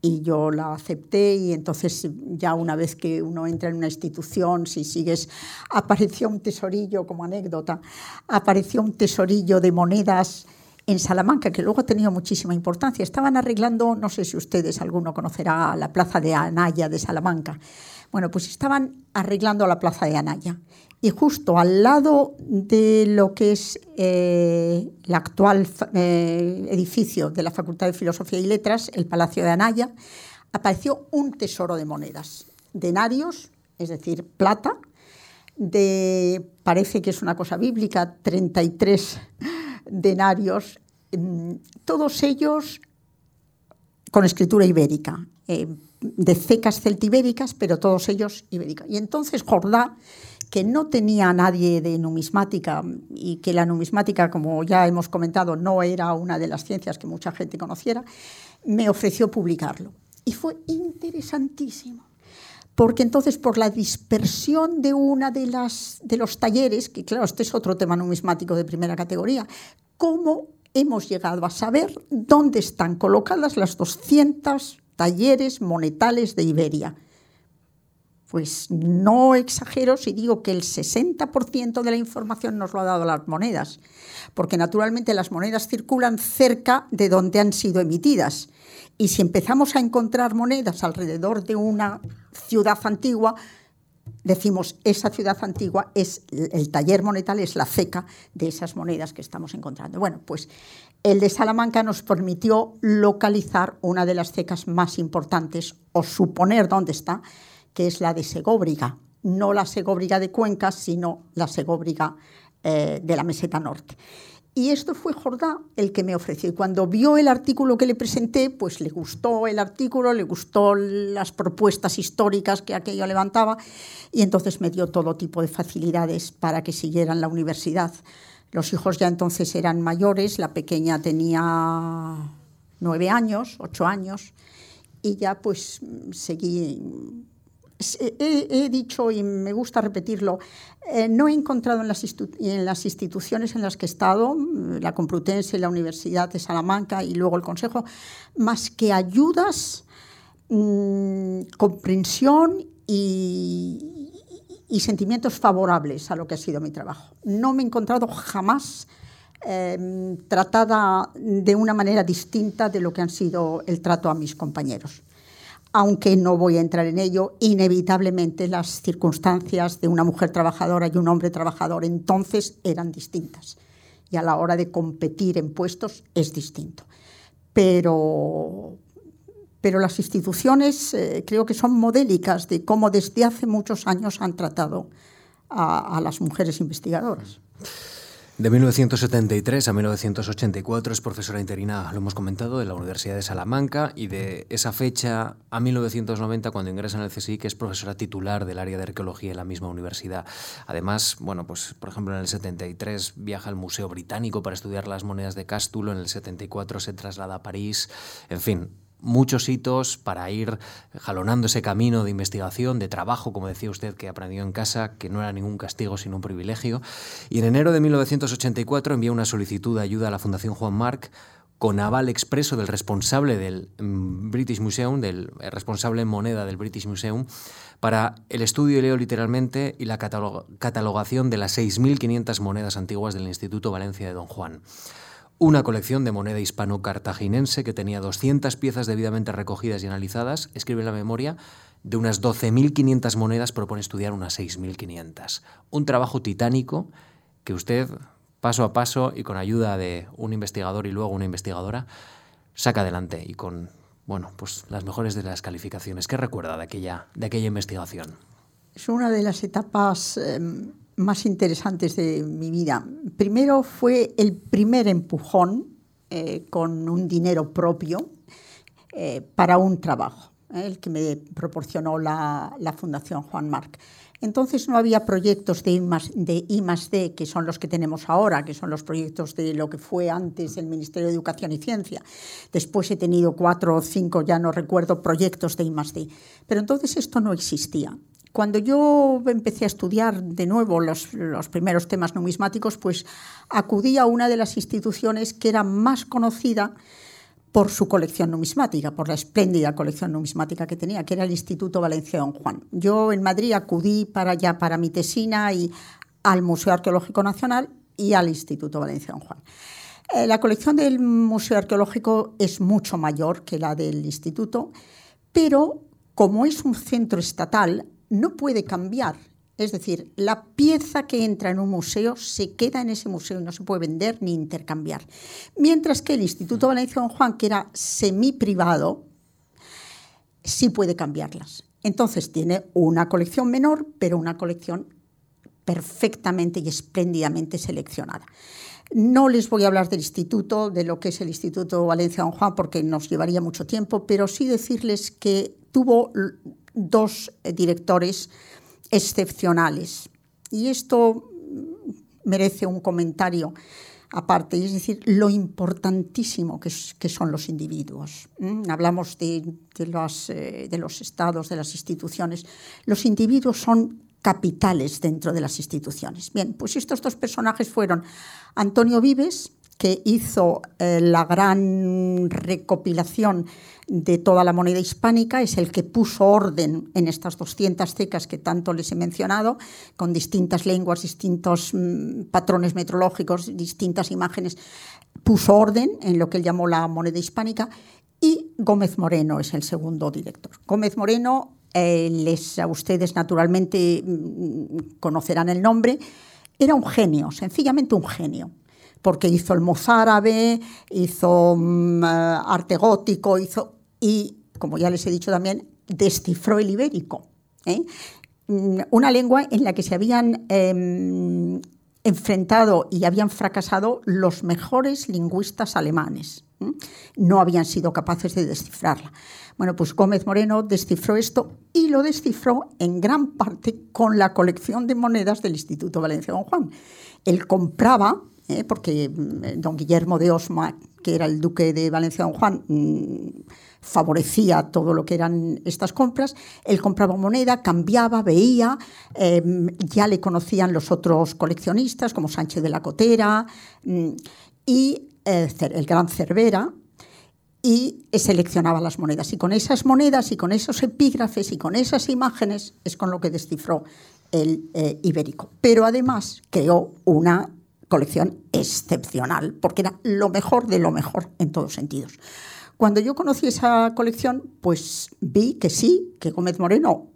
Speaker 2: y yo la acepté y entonces ya una vez que uno entra en una institución, si sigues, apareció un tesorillo como anécdota, apareció un tesorillo de monedas en Salamanca, que luego ha tenido muchísima importancia. Estaban arreglando, no sé si ustedes, alguno conocerá la plaza de Anaya de Salamanca. Bueno, pues estaban arreglando la plaza de Anaya. Y justo al lado de lo que es eh, el actual eh, edificio de la Facultad de Filosofía y Letras, el Palacio de Anaya, apareció un tesoro de monedas, denarios, es decir, plata, de, parece que es una cosa bíblica, 33 denarios, mm, todos ellos con escritura ibérica, eh, de cecas celtibéricas, pero todos ellos ibéricas. Y entonces Jordá que no tenía nadie de numismática y que la numismática, como ya hemos comentado, no era una de las ciencias que mucha gente conociera, me ofreció publicarlo. Y fue interesantísimo, porque entonces por la dispersión de una de las de los talleres, que claro, este es otro tema numismático de primera categoría, cómo hemos llegado a saber dónde están colocadas las 200 talleres monetales de Iberia pues no exagero si digo que el 60% de la información nos lo ha dado las monedas, porque naturalmente las monedas circulan cerca de donde han sido emitidas. Y si empezamos a encontrar monedas alrededor de una ciudad antigua, decimos esa ciudad antigua es el taller monetal, es la ceca de esas monedas que estamos encontrando. Bueno, pues el de Salamanca nos permitió localizar una de las cecas más importantes o suponer dónde está, que es la de Segóbriga, no la Segóbriga de Cuenca, sino la Segóbriga eh, de la meseta norte. Y esto fue Jordá el que me ofreció. Y cuando vio el artículo que le presenté, pues le gustó el artículo, le gustó las propuestas históricas que aquello levantaba y entonces me dio todo tipo de facilidades para que siguieran la universidad. Los hijos ya entonces eran mayores, la pequeña tenía nueve años, ocho años, y ya pues seguí he, dicho y me gusta repetirlo, eh, no he encontrado en las, instituciones en las que he estado, mm, la Complutense, la Universidad de Salamanca y luego el Consejo, más que ayudas, mm, comprensión y, y, sentimientos favorables a lo que ha sido mi trabajo. No me he encontrado jamás em, tratada de una manera distinta de lo que han sido el trato a mis compañeros aunque no voy a entrar en ello, inevitablemente las circunstancias de una mujer trabajadora y un hombre trabajador entonces eran distintas. Y a la hora de competir en puestos es distinto. Pero, pero las instituciones eh, creo que son modélicas de cómo desde hace muchos años han tratado a, las mujeres investigadoras.
Speaker 1: De 1973 a 1984 es profesora interina, lo hemos comentado, de la Universidad de Salamanca y de esa fecha a 1990 cuando ingresa en el CSI, que es profesora titular del área de arqueología en la misma universidad. Además, bueno, pues por ejemplo en el 73 viaja al Museo Británico para estudiar las monedas de Cástulo, en el 74 se traslada a París, en fin, muchos hitos para ir jalonando ese camino de investigación, de trabajo, como decía usted, que aprendió en casa, que no era ningún castigo, sino un privilegio. Y en enero de 1984 envía una solicitud de ayuda a la Fundación Juan Marc con aval expreso del responsable del mm, British Museum, del responsable en moneda del British Museum, para el estudio, leo literalmente, y la catalogación de las 6.500 monedas antiguas del Instituto Valencia de Don Juan una colección de moneda hispano-cartaginense que tenía 200 piezas debidamente recogidas y analizadas, escribe la memoria, de unas 12.500 monedas propone estudiar unas 6.500. Un trabajo titánico que usted, paso a paso y con ayuda de un investigador y luego una investigadora, saca adelante y con bueno, pues las mejores de las calificaciones. ¿Qué recuerda de aquella, de aquella investigación?
Speaker 2: Es una de las etapas em, más interesantes de mi vida. Primero fue el primer empujón eh, con un dinero propio eh, para un trabajo, eh, el que me proporcionó la, Fundación Juan Marc. Entonces no había proyectos de I, de I D, que son los que tenemos ahora, que son los proyectos de lo que fue antes el Ministerio de Educación y Ciencia. Después he tenido cuatro o cinco, ya no recuerdo, proyectos de I D. Pero entonces esto no existía. Cuando yo empecé a estudiar de nuevo los, primeros temas numismáticos, pues acudí a una de las instituciones que era más conocida por su colección numismática, por la espléndida colección numismática que tenía, que era el Instituto Valencia Don Juan. Yo en Madrid acudí para allá para mi tesina y al Museo Arqueológico Nacional y al Instituto Valencia Don Juan. Eh, la colección del Museo Arqueológico es mucho mayor que la del Instituto, pero como es un centro estatal, no puede cambiar. Es decir, la pieza que entra en un museo se queda en ese museo y no se puede vender ni intercambiar. Mientras que el Instituto Valencia Don Juan, que era semi-privado, sí puede cambiarlas. Entonces tiene una colección menor, pero una colección perfectamente y espléndidamente seleccionada. No les voy a hablar del instituto, de lo que es el Instituto Valencia Don Juan, porque nos llevaría mucho tiempo, pero sí decirles que tuvo dos eh, directores excepcionales. Y esto merece un comentario aparte, es decir, lo importantísimo que, son los individuos. Hablamos de, los, eh, de los estados, de las instituciones. Los individuos son capitales dentro de las instituciones. Bien, pues estos dos personajes fueron Antonio Vives, que hizo eh, la gran recopilación de toda la moneda hispánica, es el que puso orden en estas 200 cecas que tanto les he mencionado, con distintas lenguas, distintos mm, patrones metrológicos, distintas imágenes, puso orden en lo que él llamó la moneda hispánica, y Gómez Moreno es el segundo director. Gómez Moreno eh, les, a ustedes naturalmente mm, conocerán el nombre, era un genio, sencillamente un genio, porque hizo el mozárabe, hizo mm, eh, arte gótico, hizo, y, como ya les he dicho también, descifró el ibérico. ¿eh? Mm, una lengua en la que se habían em, enfrentado y habían fracasado los mejores lingüistas alemanes. No habían sido capaces de descifrarla. Bueno, pues Gómez Moreno descifró esto y lo descifró en gran parte con la colección de monedas del Instituto Valencia Don Juan. Él compraba, ¿eh? porque mm, don Guillermo de Osma, que era el duque de Valencia Don Juan, mm, favorecía todo lo que eran estas compras. Él compraba moneda, cambiaba, veía, em, ya le conocían los otros coleccionistas como Sánchez de la Cotera mm, y eh, el gran Cervera, y seleccionaba las monedas. Y con esas monedas y con esos epígrafes y con esas imágenes es con lo que descifró el eh, ibérico. Pero además creó una colección excepcional, porque era lo mejor de lo mejor en todos sentidos. Cuando yo conocí esa colección, pues vi que sí, que Gómez Moreno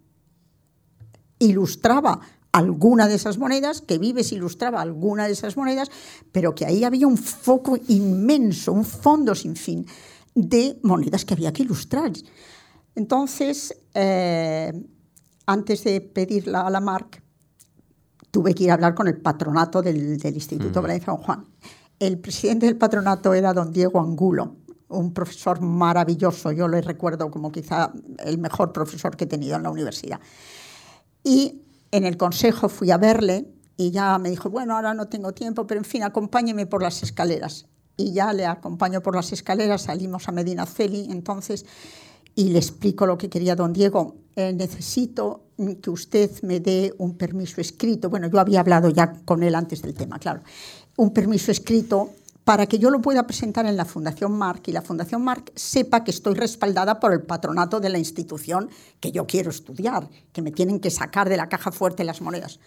Speaker 2: ilustraba alguna de esas monedas, que Vives ilustraba alguna de esas monedas, pero que ahí había un foco inmenso, un fondo sin fin de monedas que había que ilustrar. Entonces, eh, antes de pedirla a la MARC, tuve que ir a hablar con el patronato del, Instituto Valencia Don Juan. El presidente del patronato era don Diego Angulo, un profesor maravilloso, yo le recuerdo como quizá el mejor profesor que he tenido en la universidad. Y en el consejo fui a verle y ya me dijo, bueno, ahora no tengo tiempo, pero en fin, acompáñeme por las escaleras. Y ya le acompaño por las escaleras, salimos a Medina Celi entonces y le explico lo que quería don Diego. Eh, necesito que usted me dé un permiso escrito. Bueno, yo había hablado ya con él antes del tema, claro. Un permiso escrito para que yo lo pueda presentar en la Fundación Marc y la Fundación Marc sepa que estoy respaldada por el patronato de la institución que yo quiero estudiar, que me tienen que sacar de la caja fuerte las monedas.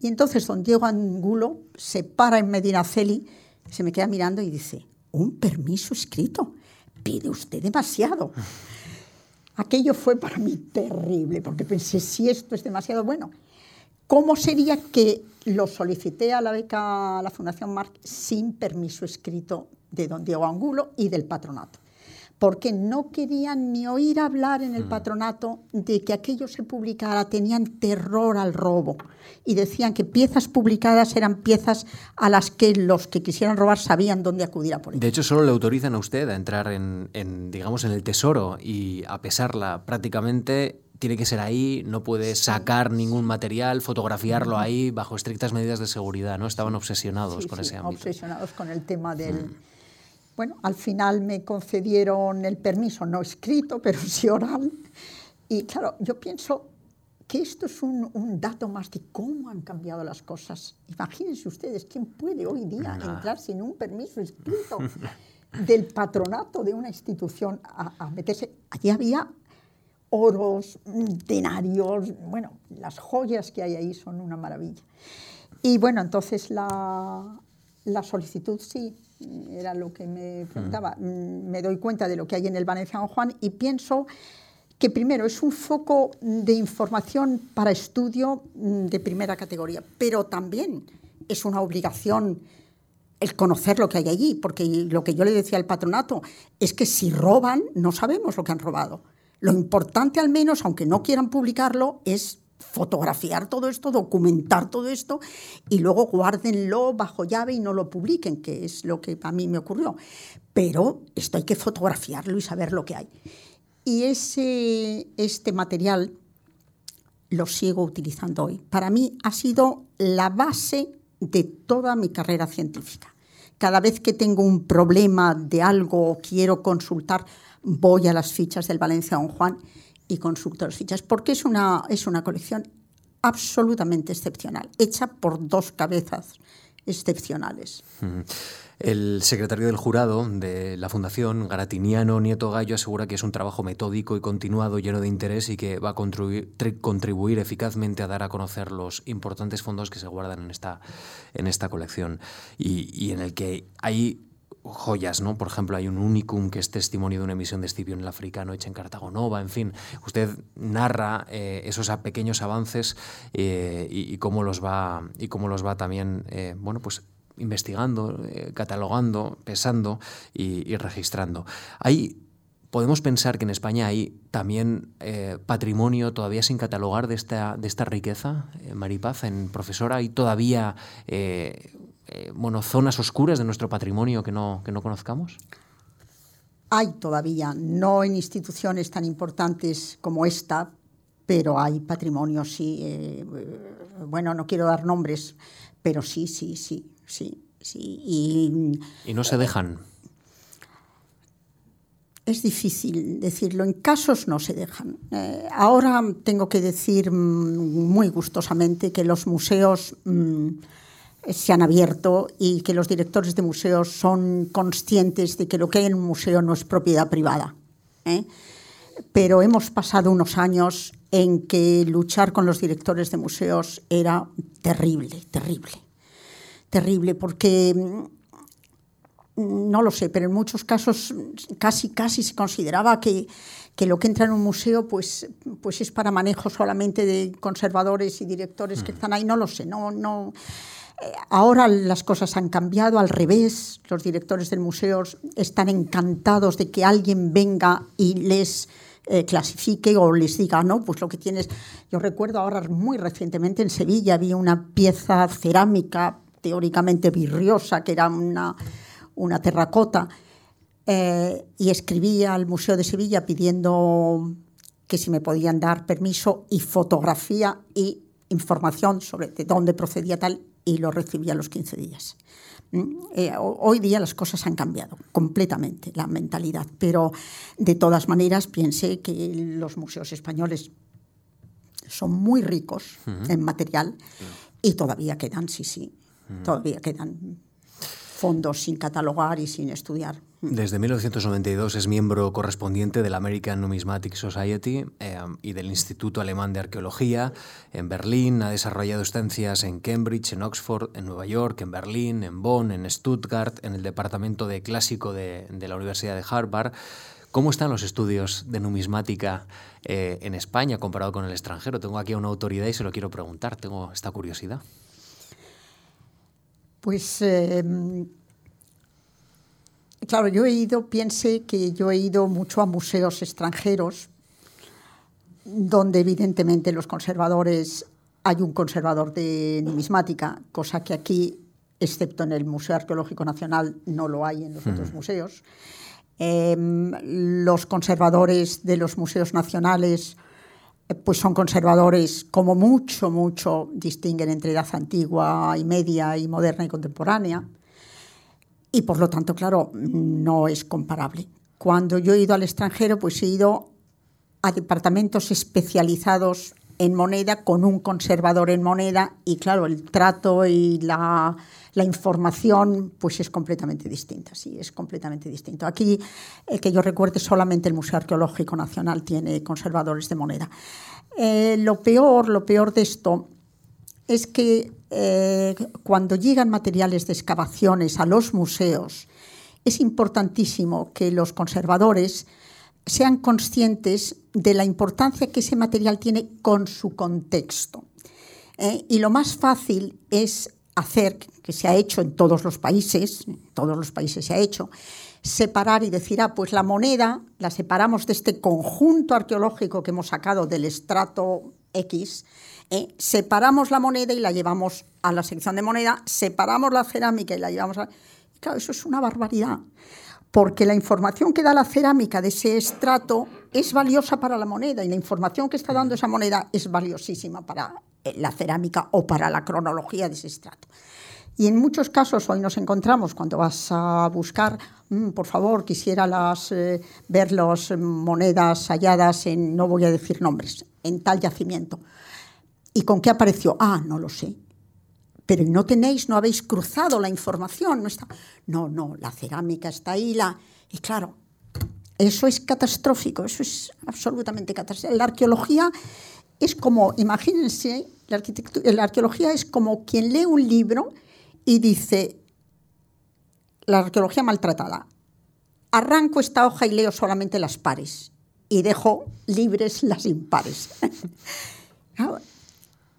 Speaker 2: Y entonces don Diego Angulo se para en Medinaceli, se me queda mirando y dice, un permiso escrito, pide usted demasiado. Aquello fue para mí terrible, porque pensé, si esto es demasiado bueno, ¿cómo sería que lo solicité a la beca a la Fundación Marc sin permiso escrito de don Diego Angulo y del patronato, porque no querían ni oír hablar en el mm. patronato de que aquello se publicara, tenían terror al robo y decían que piezas publicadas eran piezas a las que los que quisieran robar sabían dónde acudir a por ellas.
Speaker 1: De hecho, solo le autorizan a usted a entrar en, en, digamos, en el tesoro y a pesarla prácticamente tiene que ser ahí, no puede sacar ningún material, fotografiarlo ahí bajo estrictas medidas de seguridad, ¿no? Estaban obsesionados con ese ámbito.
Speaker 2: Obsesionados con el tema del... Mm. Bueno, al final me concedieron el permiso, no escrito, pero sí oral. Y claro, yo pienso que esto es un, un dato más de cómo han cambiado las cosas. Imagínense ustedes, ¿quién puede hoy día entrar sin un permiso escrito del patronato de una institución a, a meterse? Allí había oros, denarios, bueno, las joyas que hay ahí son una maravilla. Y bueno, entonces la, la solicitud sí, era lo que me preguntaba. Mm. Me doy cuenta de lo que hay en el Valencia San Juan y pienso que primero es un foco de información para estudio mm, de primera categoría, pero también es una obligación el conocer lo que hay allí, porque lo que yo le decía al patronato es que si roban, no sabemos lo que han robado. Lo importante al menos, aunque no quieran publicarlo, es fotografiar todo esto, documentar todo esto y luego guárdenlo bajo llave y no lo publiquen, que es lo que a mí me ocurrió. Pero esto hay que fotografiarlo y saber lo que hay. Y ese, este material lo sigo utilizando hoy. Para mí ha sido la base de toda mi carrera científica. Cada vez que tengo un problema de algo o quiero consultar, voy a las fichas del Valencia Don Juan y consulto las fichas, porque es una, es una colección absolutamente excepcional, hecha por dos cabezas excepcionales.
Speaker 1: El secretario del jurado de la Fundación, Garatiniano Nieto Gallo, asegura que es un trabajo metódico y continuado, lleno de interés y que va a contribuir, eficazmente a dar a conocer los importantes fondos que se guardan en esta, en esta colección y, y en el que hay joyas, ¿no? Por ejemplo, hay un unicum que es testimonio de una emisión de Escipión el africano hecha en Cartagonova, en fin. Usted narra eh, esos pequeños avances eh, y, cómo los va, y cómo los va también, eh, bueno, pues investigando, catalogando, pesando y, registrando. Hay podemos pensar que en España hay también patrimonio todavía sin catalogar de esta, de esta riqueza, Maripaz, en profesora, hay todavía bueno, zonas oscuras de nuestro patrimonio que no, que no conozcamos?
Speaker 2: Hay todavía, no en instituciones tan importantes como esta, pero hay patrimonio, sí. Eh, bueno, no quiero dar nombres, pero sí, sí, sí, sí. sí.
Speaker 1: Y, y no se dejan.
Speaker 2: Es difícil decirlo, en casos no se dejan. Eh, ahora tengo que decir mm, muy gustosamente que los museos mm, se han abierto y que los directores de museos son conscientes de que lo que hay en un museo no es propiedad privada. ¿eh? Pero hemos pasado unos años en que luchar con los directores de museos era terrible, terrible, terrible, porque mm, no lo sé, pero en muchos casos casi, casi se consideraba que, que lo que entra en un museo pues, pues es para manejo solamente de conservadores y directores que mm. están ahí, no lo sé, no, no, Ahora las cosas han cambiado al revés. Los directores del museo están encantados de que alguien venga y les eh, clasifique o les diga, no, pues lo que tienes. Yo recuerdo ahora muy recientemente en Sevilla había una pieza cerámica teóricamente virriosa que era una, una terracota eh, y escribí al Museo de Sevilla pidiendo que si me podían dar permiso y fotografía y información sobre de dónde procedía tal y lo recibí a los 15 días. Mm, eh, hoy día las cosas han cambiado completamente, la mentalidad, pero de todas maneras piense que los museos españoles son muy ricos en material y todavía quedan, sí, sí, todavía quedan fondos sin catalogar y sin estudiar.
Speaker 1: Desde 1992 es miembro correspondiente de la American Numismatic Society eh, y del Instituto Alemán de Arqueología en Berlín. Ha desarrollado estancias en Cambridge, en Oxford, en Nueva York, en Berlín, en Bonn, en Stuttgart, en el Departamento de Clásico de, la Universidad de Harvard. ¿Cómo están los estudios de numismática eh, en España comparado con el extranjero? Tengo aquí a una autoridad y se lo quiero preguntar. Tengo esta curiosidad.
Speaker 2: Pues eh, Claro, yo he ido, piense que yo he ido mucho a museos extranjeros, donde evidentemente los conservadores, hay un conservador de numismática, cosa que aquí, excepto en el Museo Arqueológico Nacional, no lo hay en los otros hmm. museos. Em, los conservadores de los museos nacionales eh, pues son conservadores como mucho, mucho distinguen entre edad antigua y media y moderna y contemporánea y por lo tanto, claro, no es comparable. Cuando yo he ido al extranjero, pues he ido a departamentos especializados en moneda con un conservador en moneda y claro, el trato y la, información pues es completamente distinta, sí, es completamente distinto. Aquí, que yo recuerde, solamente el Museo Arqueológico Nacional tiene conservadores de moneda. Eh, lo peor, lo peor de esto es que eh, cuando llegan materiales de excavaciones a los museos, es importantísimo que los conservadores sean conscientes de la importancia que ese material tiene con su contexto. ¿eh? y lo más fácil es hacer, que se ha hecho en todos los países, en todos los países se ha hecho, separar y decir, ah, pues la moneda la separamos de este conjunto arqueológico que hemos sacado del estrato X, ¿eh? separamos la moneda y la llevamos a la sección de moneda, separamos la cerámica y la llevamos a... claro, eso es una barbaridad, porque la información que da la cerámica de ese estrato es valiosa para la moneda y la información que está dando esa moneda es valiosísima para eh, la cerámica o para la cronología de ese estrato. Y en muchos casos hoy nos encontramos cuando vas a buscar, mm, por favor, quisiera las, eh, ver las monedas halladas en, no voy a decir nombres, en tal yacimiento. ¿Y con qué apareció? Ah, no lo sé. Pero no tenéis, no habéis cruzado la información. No, está... no, no, la cerámica está ahí. La... Y claro, eso es catastrófico, eso es absolutamente catastrófico. La arqueología es como, imagínense, la, la arqueología es como quien lee un libro y dice, la arqueología maltratada. Arranco esta hoja y leo solamente las pares y dejo libres las impares.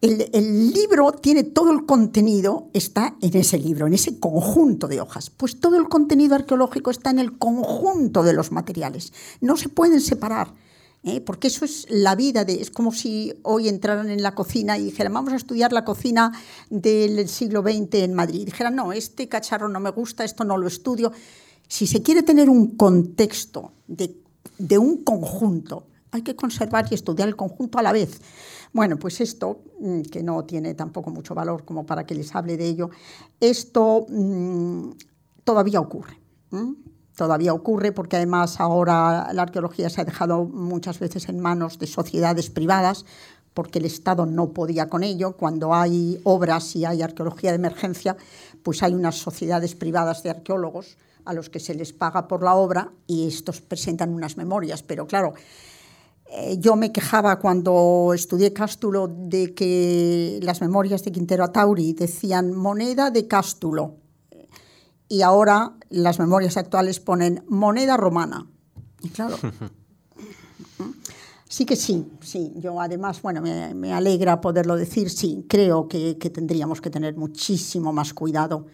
Speaker 2: el, libro tiene todo el contenido, está en ese libro, en ese conjunto de hojas. Pues todo el contenido arqueológico está en el conjunto de los materiales. No se pueden separar. ¿Eh? porque eso es la vida, de, es como si hoy entraran en la cocina y dijeran, vamos a estudiar la cocina del siglo XX en Madrid. Y dijeran, no, este cacharro no me gusta, esto no lo estudio. Si se quiere tener un contexto de, un conjunto, hay que conservar y estudiar el conjunto a la vez. Bueno, pues esto, mm, que no tiene tampoco mucho valor como para que les hable de ello, esto mm, todavía ocurre. Todavía ocurre porque además ahora la arqueología se ha dejado muchas veces en manos de sociedades privadas porque el Estado no podía con ello. Cuando hay obras y hay arqueología de emergencia, pues hay unas sociedades privadas de arqueólogos a los que se les paga por la obra y estos presentan unas memorias. Pero claro, eh, yo me quejaba cuando estudié Cástulo de que las memorias de Quintero Atauri decían moneda de Cástulo y ahora las memorias actuales ponen moneda romana. Y claro, sí que sí, sí. Yo además, bueno, me, alegra poderlo decir, sí, creo que, que tendríamos que tener muchísimo más cuidado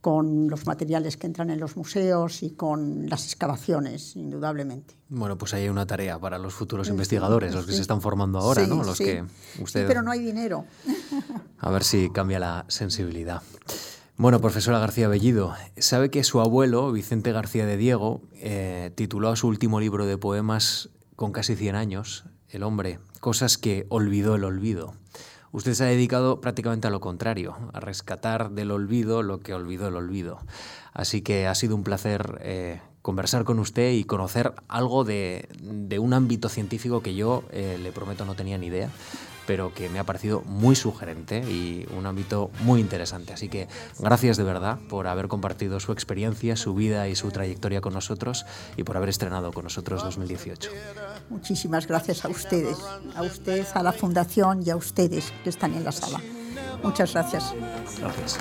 Speaker 2: con los materiales que entran en los museos y con las excavaciones, indudablemente.
Speaker 1: Bueno, pues ahí hay una tarea para los futuros investigadores, los que se están formando ahora, ¿no? Los que
Speaker 2: usted... pero no hay dinero.
Speaker 1: A ver si cambia la sensibilidad. Bueno, profesora García Bellido, sabe que su abuelo, Vicente García de Diego, eh, tituló su último libro de poemas con casi 100 años, El hombre, cosas que olvidó el olvido. Usted se ha dedicado prácticamente a lo contrario, a rescatar del olvido lo que olvidó el olvido. Así que ha sido un placer eh, conversar con usted y conocer algo de, un ámbito científico que yo, eh, le prometo, no tenía ni idea pero que me ha parecido muy sugerente y un ámbito muy interesante. Así que gracias de verdad por haber compartido su experiencia, su vida y su trayectoria con nosotros y por haber estrenado con nosotros 2018.
Speaker 2: Muchísimas gracias a ustedes, a usted, a la Fundación y a ustedes que están en la sala. Muchas gracias.
Speaker 1: Gracias.